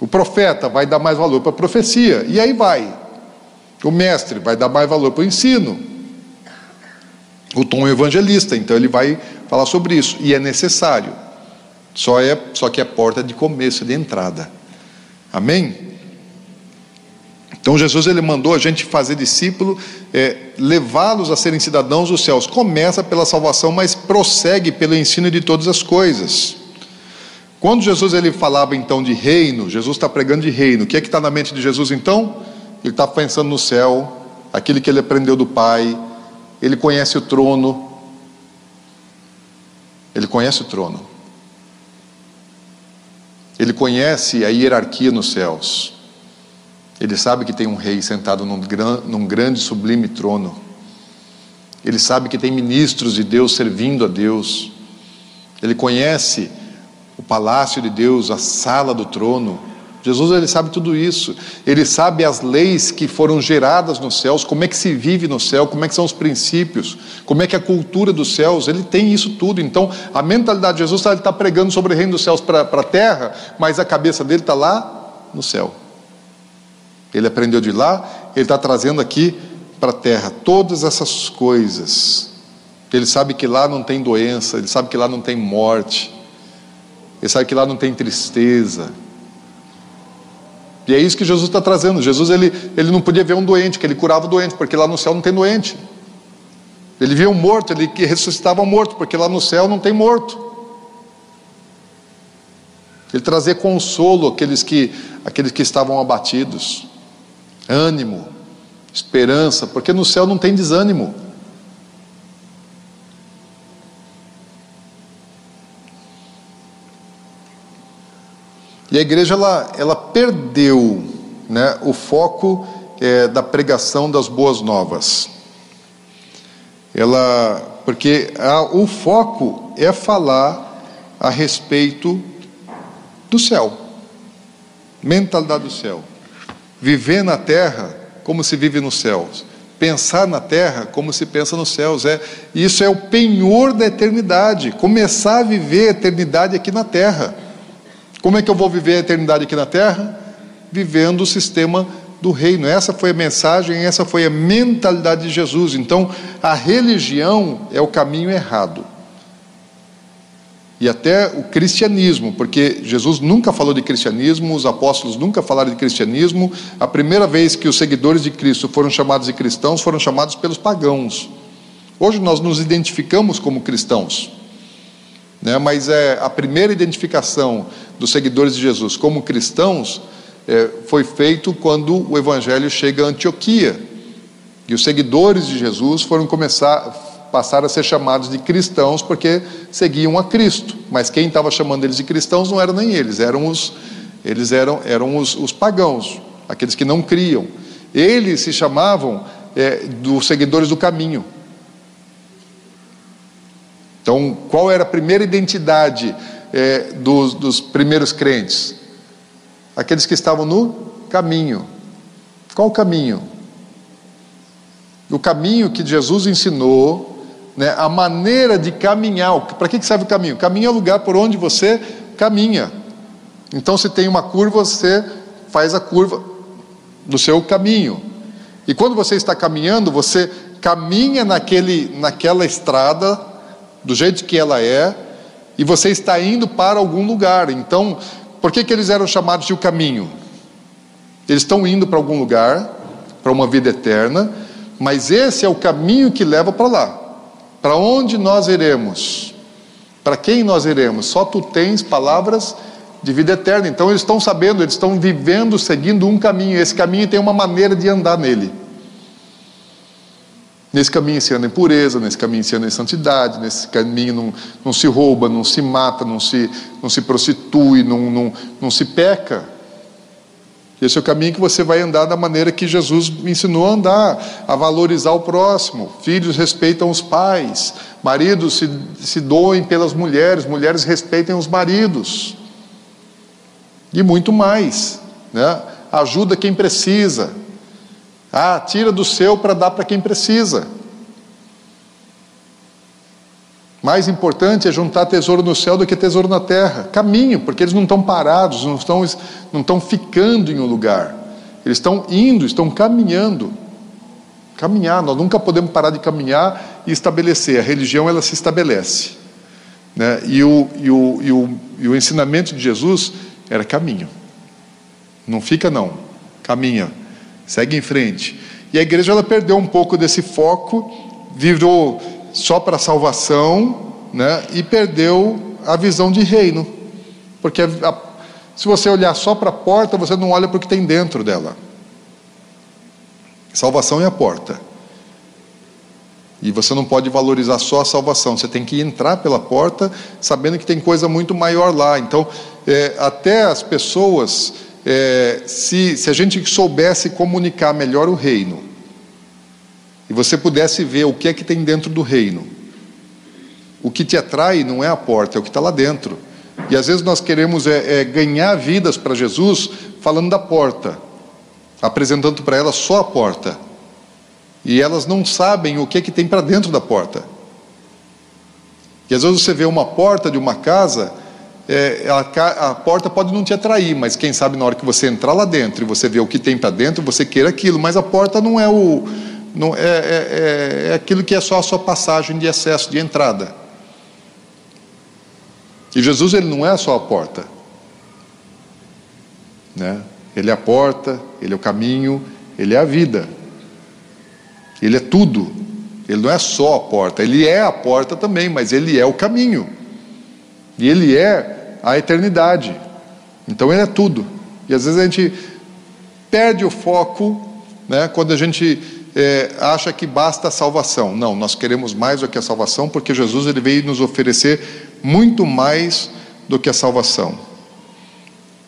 A: O profeta vai dar mais valor para a profecia, e aí vai. O mestre vai dar mais valor para o ensino. O tom evangelista, então ele vai falar sobre isso, e é necessário. Só, é, só que é porta de começo, de entrada. Amém? Então Jesus ele mandou a gente fazer discípulo, é, levá-los a serem cidadãos dos céus. Começa pela salvação, mas prossegue pelo ensino de todas as coisas. Quando Jesus ele falava então de reino, Jesus está pregando de reino. O que é que está na mente de Jesus então? Ele está pensando no céu, aquilo que ele aprendeu do Pai. Ele conhece o trono. Ele conhece o trono. Ele conhece a hierarquia nos céus. Ele sabe que tem um rei sentado num, gran, num grande, sublime trono. Ele sabe que tem ministros de Deus servindo a Deus. Ele conhece o palácio de Deus, a sala do trono. Jesus ele sabe tudo isso. Ele sabe as leis que foram geradas nos céus, como é que se vive no céu, como é que são os princípios, como é que é a cultura dos céus. Ele tem isso tudo. Então, a mentalidade de Jesus está pregando sobre o reino dos céus para a terra, mas a cabeça dele está lá no céu. Ele aprendeu de lá ele está trazendo aqui para a terra todas essas coisas. Ele sabe que lá não tem doença, ele sabe que lá não tem morte, ele sabe que lá não tem tristeza. E é isso que Jesus está trazendo. Jesus ele, ele não podia ver um doente, que ele curava o doente, porque lá no céu não tem doente. Ele via um morto, ele ressuscitava um morto, porque lá no céu não tem morto. Ele trazia consolo àqueles que, àqueles que estavam abatidos, ânimo, esperança, porque no céu não tem desânimo. E a igreja ela, ela perdeu né, o foco é, da pregação das boas novas. Ela, porque a, o foco é falar a respeito do céu, mentalidade do céu, viver na terra como se vive nos céus, pensar na terra como se pensa nos céus. É isso é o penhor da eternidade. Começar a viver a eternidade aqui na terra. Como é que eu vou viver a eternidade aqui na terra? Vivendo o sistema do reino. Essa foi a mensagem, essa foi a mentalidade de Jesus. Então, a religião é o caminho errado. E até o cristianismo, porque Jesus nunca falou de cristianismo, os apóstolos nunca falaram de cristianismo. A primeira vez que os seguidores de Cristo foram chamados de cristãos foram chamados pelos pagãos. Hoje nós nos identificamos como cristãos. Né? Mas é, a primeira identificação dos seguidores de Jesus como cristãos é, foi feito quando o evangelho chega a Antioquia. E os seguidores de Jesus foram começar passar a ser chamados de cristãos porque seguiam a Cristo. Mas quem estava chamando eles de cristãos não eram nem eles, eram os eles eram, eram os, os pagãos, aqueles que não criam. Eles se chamavam é, dos seguidores do caminho. Então, qual era a primeira identidade é, dos, dos primeiros crentes? Aqueles que estavam no caminho. Qual o caminho? O caminho que Jesus ensinou, né, a maneira de caminhar. Para que serve o caminho? Caminho é o lugar por onde você caminha. Então, se tem uma curva, você faz a curva do seu caminho. E quando você está caminhando, você caminha naquele, naquela estrada do jeito que ela é, e você está indo para algum lugar. Então, por que, que eles eram chamados de o caminho? Eles estão indo para algum lugar, para uma vida eterna, mas esse é o caminho que leva para lá. Para onde nós iremos? Para quem nós iremos? Só tu tens palavras de vida eterna. Então eles estão sabendo, eles estão vivendo, seguindo um caminho. Esse caminho tem uma maneira de andar nele. Nesse caminho se anda em pureza, nesse caminho se anda em santidade, nesse caminho não, não se rouba, não se mata, não se, não se prostitui, não, não, não se peca. Esse é o caminho que você vai andar da maneira que Jesus ensinou a andar, a valorizar o próximo. Filhos respeitam os pais, maridos se, se doem pelas mulheres, mulheres respeitem os maridos. E muito mais. Né? Ajuda quem precisa. Ah, tira do seu para dar para quem precisa. Mais importante é juntar tesouro no céu do que tesouro na terra. Caminho, porque eles não estão parados, não estão, não estão ficando em um lugar. Eles estão indo, estão caminhando. Caminhar, nós nunca podemos parar de caminhar e estabelecer. A religião ela se estabelece. Né? E, o, e, o, e, o, e o ensinamento de Jesus era caminho. Não fica não, caminha segue em frente. E a igreja ela perdeu um pouco desse foco, virou só para salvação, né? E perdeu a visão de reino, porque a, se você olhar só para a porta, você não olha para o que tem dentro dela. Salvação é a porta. E você não pode valorizar só a salvação, você tem que entrar pela porta sabendo que tem coisa muito maior lá. Então, é, até as pessoas é, se, se a gente soubesse comunicar melhor o reino, e você pudesse ver o que é que tem dentro do reino, o que te atrai não é a porta, é o que está lá dentro. E às vezes nós queremos é, é ganhar vidas para Jesus falando da porta, apresentando para elas só a porta. E elas não sabem o que é que tem para dentro da porta. E às vezes você vê uma porta de uma casa é, a, a, porta pode não te atrair, mas quem sabe na hora que você entrar lá dentro e você ver o que tem para dentro, você queira aquilo, mas a porta não é o. Não, é, é, é, é aquilo que é só a sua passagem de acesso, de entrada. E Jesus ele não é só a porta. Né? Ele é a porta, ele é o caminho, ele é a vida. Ele é tudo. Ele não é só a porta, ele é a porta também, mas ele é o caminho. E ele é a eternidade. Então ele é tudo. E às vezes a gente perde o foco né, quando a gente é, acha que basta a salvação. Não, nós queremos mais do que a salvação, porque Jesus ele veio nos oferecer muito mais do que a salvação.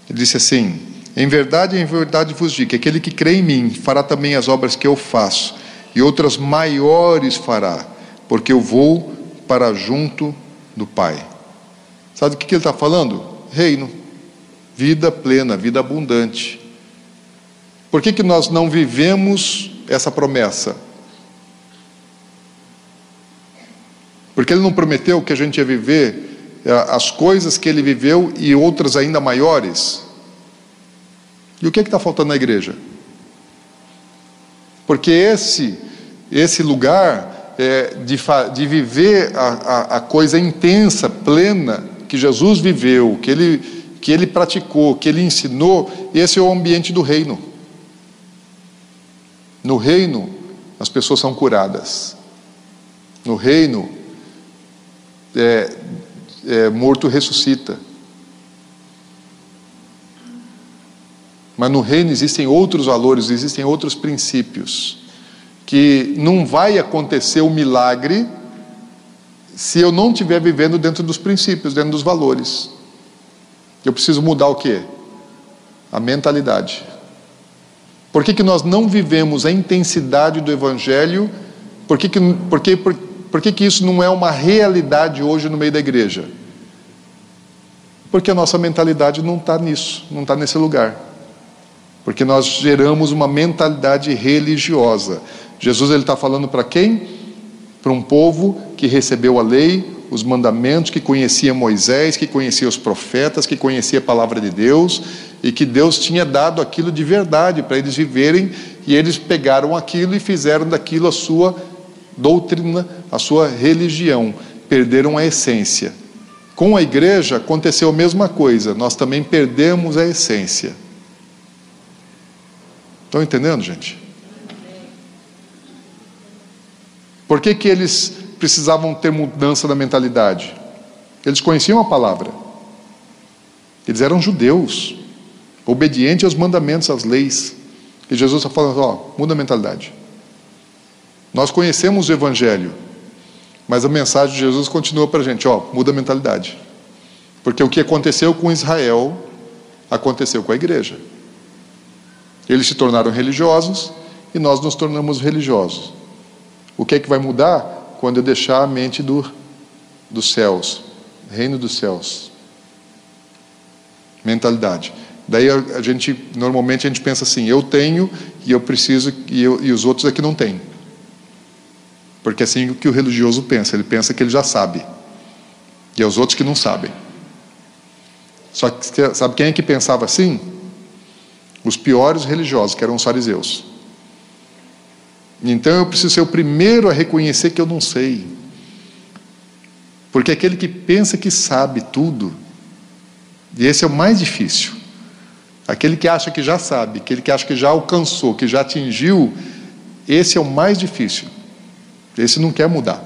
A: Ele disse assim: Em verdade, em verdade vos digo: que aquele que crê em mim fará também as obras que eu faço, e outras maiores fará, porque eu vou para junto do Pai. Sabe o que ele está falando? Reino, vida plena, vida abundante. Por que, que nós não vivemos essa promessa? Porque ele não prometeu que a gente ia viver eh, as coisas que ele viveu e outras ainda maiores. E o que é está faltando na igreja? Porque esse, esse lugar é, de, de viver a, a, a coisa intensa, plena, que Jesus viveu, que ele, que ele praticou, que ele ensinou, esse é o ambiente do reino. No reino, as pessoas são curadas. No reino, é, é, morto ressuscita. Mas no reino existem outros valores, existem outros princípios, que não vai acontecer o um milagre se eu não estiver vivendo dentro dos princípios, dentro dos valores. Eu preciso mudar o que? A mentalidade. Por que, que nós não vivemos a intensidade do Evangelho? Por que, que, por que, por, por que, que isso não é uma realidade hoje no meio da igreja? Porque a nossa mentalidade não está nisso, não está nesse lugar. Porque nós geramos uma mentalidade religiosa. Jesus ele está falando para quem? Para um povo que recebeu a lei, os mandamentos, que conhecia Moisés, que conhecia os profetas, que conhecia a palavra de Deus e que Deus tinha dado aquilo de verdade para eles viverem e eles pegaram aquilo e fizeram daquilo a sua doutrina, a sua religião, perderam a essência. Com a igreja aconteceu a mesma coisa, nós também perdemos a essência. Estão entendendo, gente? Por que, que eles precisavam ter mudança da mentalidade? Eles conheciam a palavra, eles eram judeus, obedientes aos mandamentos, às leis. E Jesus está falando: ó, muda a mentalidade. Nós conhecemos o Evangelho, mas a mensagem de Jesus continua para a gente: ó, muda a mentalidade. Porque o que aconteceu com Israel aconteceu com a igreja. Eles se tornaram religiosos e nós nos tornamos religiosos. O que é que vai mudar quando eu deixar a mente do, dos céus, reino dos céus? Mentalidade. Daí a, a gente normalmente a gente pensa assim: eu tenho e eu preciso e, eu, e os outros aqui não têm. Porque é assim que o religioso pensa, ele pensa que ele já sabe. E é os outros que não sabem. Só que sabe quem é que pensava assim? Os piores religiosos, que eram os fariseus. Então eu preciso ser o primeiro a reconhecer que eu não sei. Porque aquele que pensa que sabe tudo, e esse é o mais difícil. Aquele que acha que já sabe, aquele que acha que já alcançou, que já atingiu, esse é o mais difícil. Esse não quer mudar.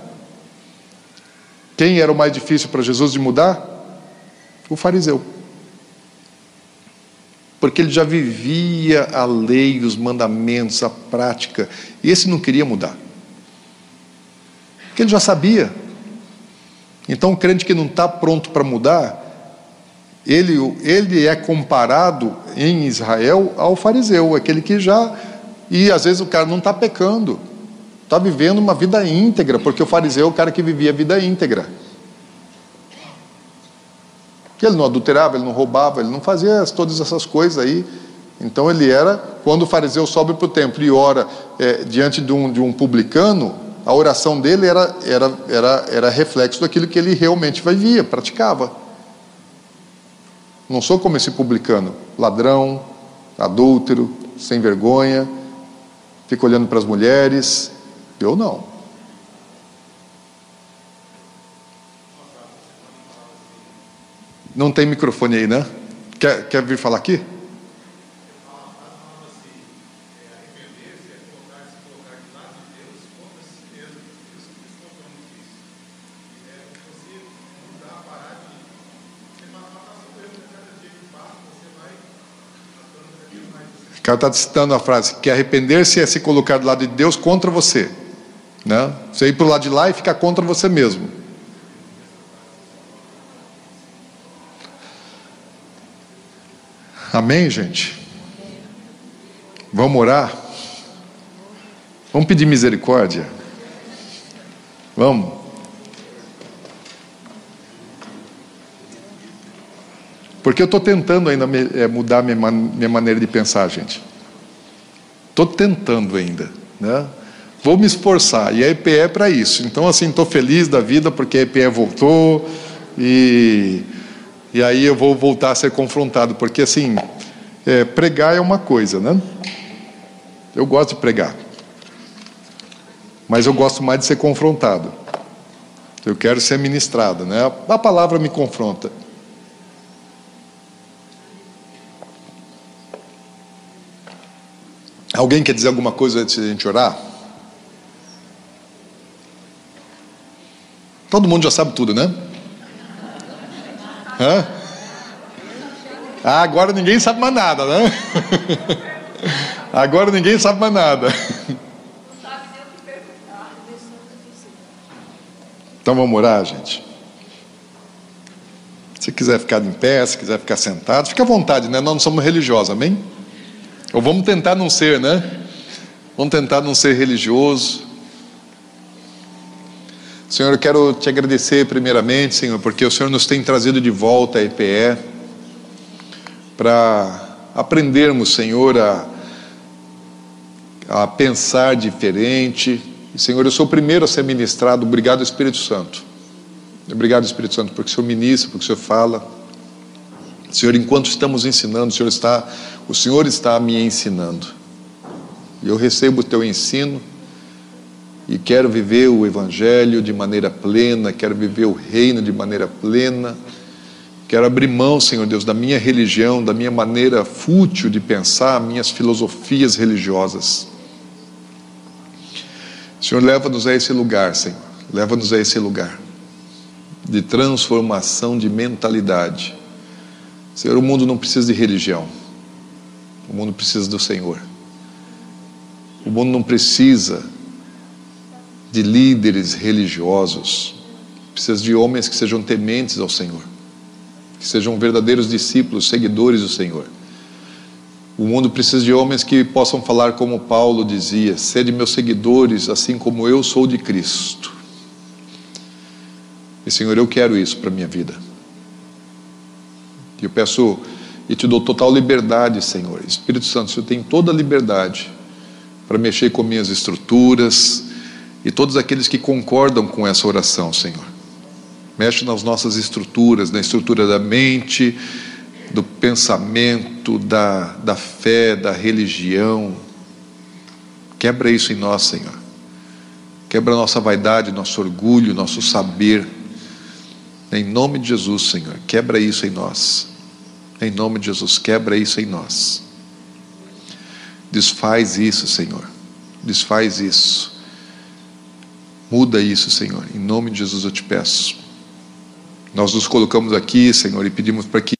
A: Quem era o mais difícil para Jesus de mudar? O fariseu. Porque ele já vivia a lei, os mandamentos, a prática. E esse não queria mudar. Porque ele já sabia. Então, o crente que não está pronto para mudar, ele, ele é comparado em Israel ao fariseu, aquele que já. E às vezes o cara não está pecando está vivendo uma vida íntegra, porque o fariseu é o cara que vivia a vida íntegra. Ele não adulterava, ele não roubava, ele não fazia todas essas coisas aí. Então ele era, quando o fariseu sobe para o templo e ora é, diante de um, de um publicano, a oração dele era, era, era, era reflexo daquilo que ele realmente vivia, praticava. Não sou como esse publicano, ladrão, adúltero, sem vergonha, fica olhando para as mulheres. Eu não. Não tem microfone aí, né? Quer, quer vir falar aqui? Cara está citando a frase que arrepender-se é se colocar do lado de Deus contra você. Né? Você ir para o lado de lá e ficar contra você mesmo. Amém, gente? Vamos orar? Vamos pedir misericórdia? Vamos. Porque eu estou tentando ainda me, é, mudar minha, minha maneira de pensar, gente. Estou tentando ainda, né? Vou me esforçar, e a EPE é para isso. Então, assim, estou feliz da vida porque a EPE voltou, e, e aí eu vou voltar a ser confrontado, porque, assim, é, pregar é uma coisa, né? Eu gosto de pregar, mas eu gosto mais de ser confrontado. Eu quero ser ministrado, né? A palavra me confronta. Alguém quer dizer alguma coisa antes de a gente orar? Todo mundo já sabe tudo, né? Hã? Ah, agora ninguém sabe mais nada, né? Agora ninguém sabe mais nada. Então vamos orar, gente. Se quiser ficar em pé, se quiser ficar sentado, fica à vontade, né? Nós não somos religiosos, amém? Ou vamos tentar não ser, né? Vamos tentar não ser religioso. Senhor, eu quero te agradecer primeiramente, Senhor, porque o Senhor nos tem trazido de volta a EPE para aprendermos, Senhor, a, a pensar diferente. Senhor, eu sou o primeiro a ser ministrado. Obrigado, Espírito Santo. Obrigado, Espírito Santo, porque o Senhor ministra, porque o Senhor fala. Senhor, enquanto estamos ensinando, o Senhor está, o Senhor está me ensinando. E eu recebo o teu ensino e quero viver o evangelho de maneira plena, quero viver o reino de maneira plena. Quero abrir mão, Senhor Deus, da minha religião, da minha maneira fútil de pensar, minhas filosofias religiosas. Senhor, leva-nos a esse lugar, Senhor. Leva-nos a esse lugar de transformação de mentalidade Senhor, o mundo não precisa de religião. O mundo precisa do Senhor. O mundo não precisa de líderes religiosos. Precisa de homens que sejam tementes ao Senhor. Que sejam verdadeiros discípulos, seguidores do Senhor. O mundo precisa de homens que possam falar como Paulo dizia: sede meus seguidores, assim como eu sou de Cristo. E Senhor, eu quero isso para a minha vida. Eu peço e te dou total liberdade, Senhor. Espírito Santo, o Senhor tem toda a liberdade para mexer com minhas estruturas e todos aqueles que concordam com essa oração, Senhor. Mexe nas nossas estruturas, na estrutura da mente, do pensamento, da, da fé, da religião. Quebra isso em nós, Senhor. Quebra nossa vaidade, nosso orgulho, nosso saber. Em nome de Jesus, Senhor, quebra isso em nós. Em nome de Jesus, quebra isso em nós. Desfaz isso, Senhor. Desfaz isso. Muda isso, Senhor. Em nome de Jesus eu te peço. Nós nos colocamos aqui, Senhor, e pedimos para que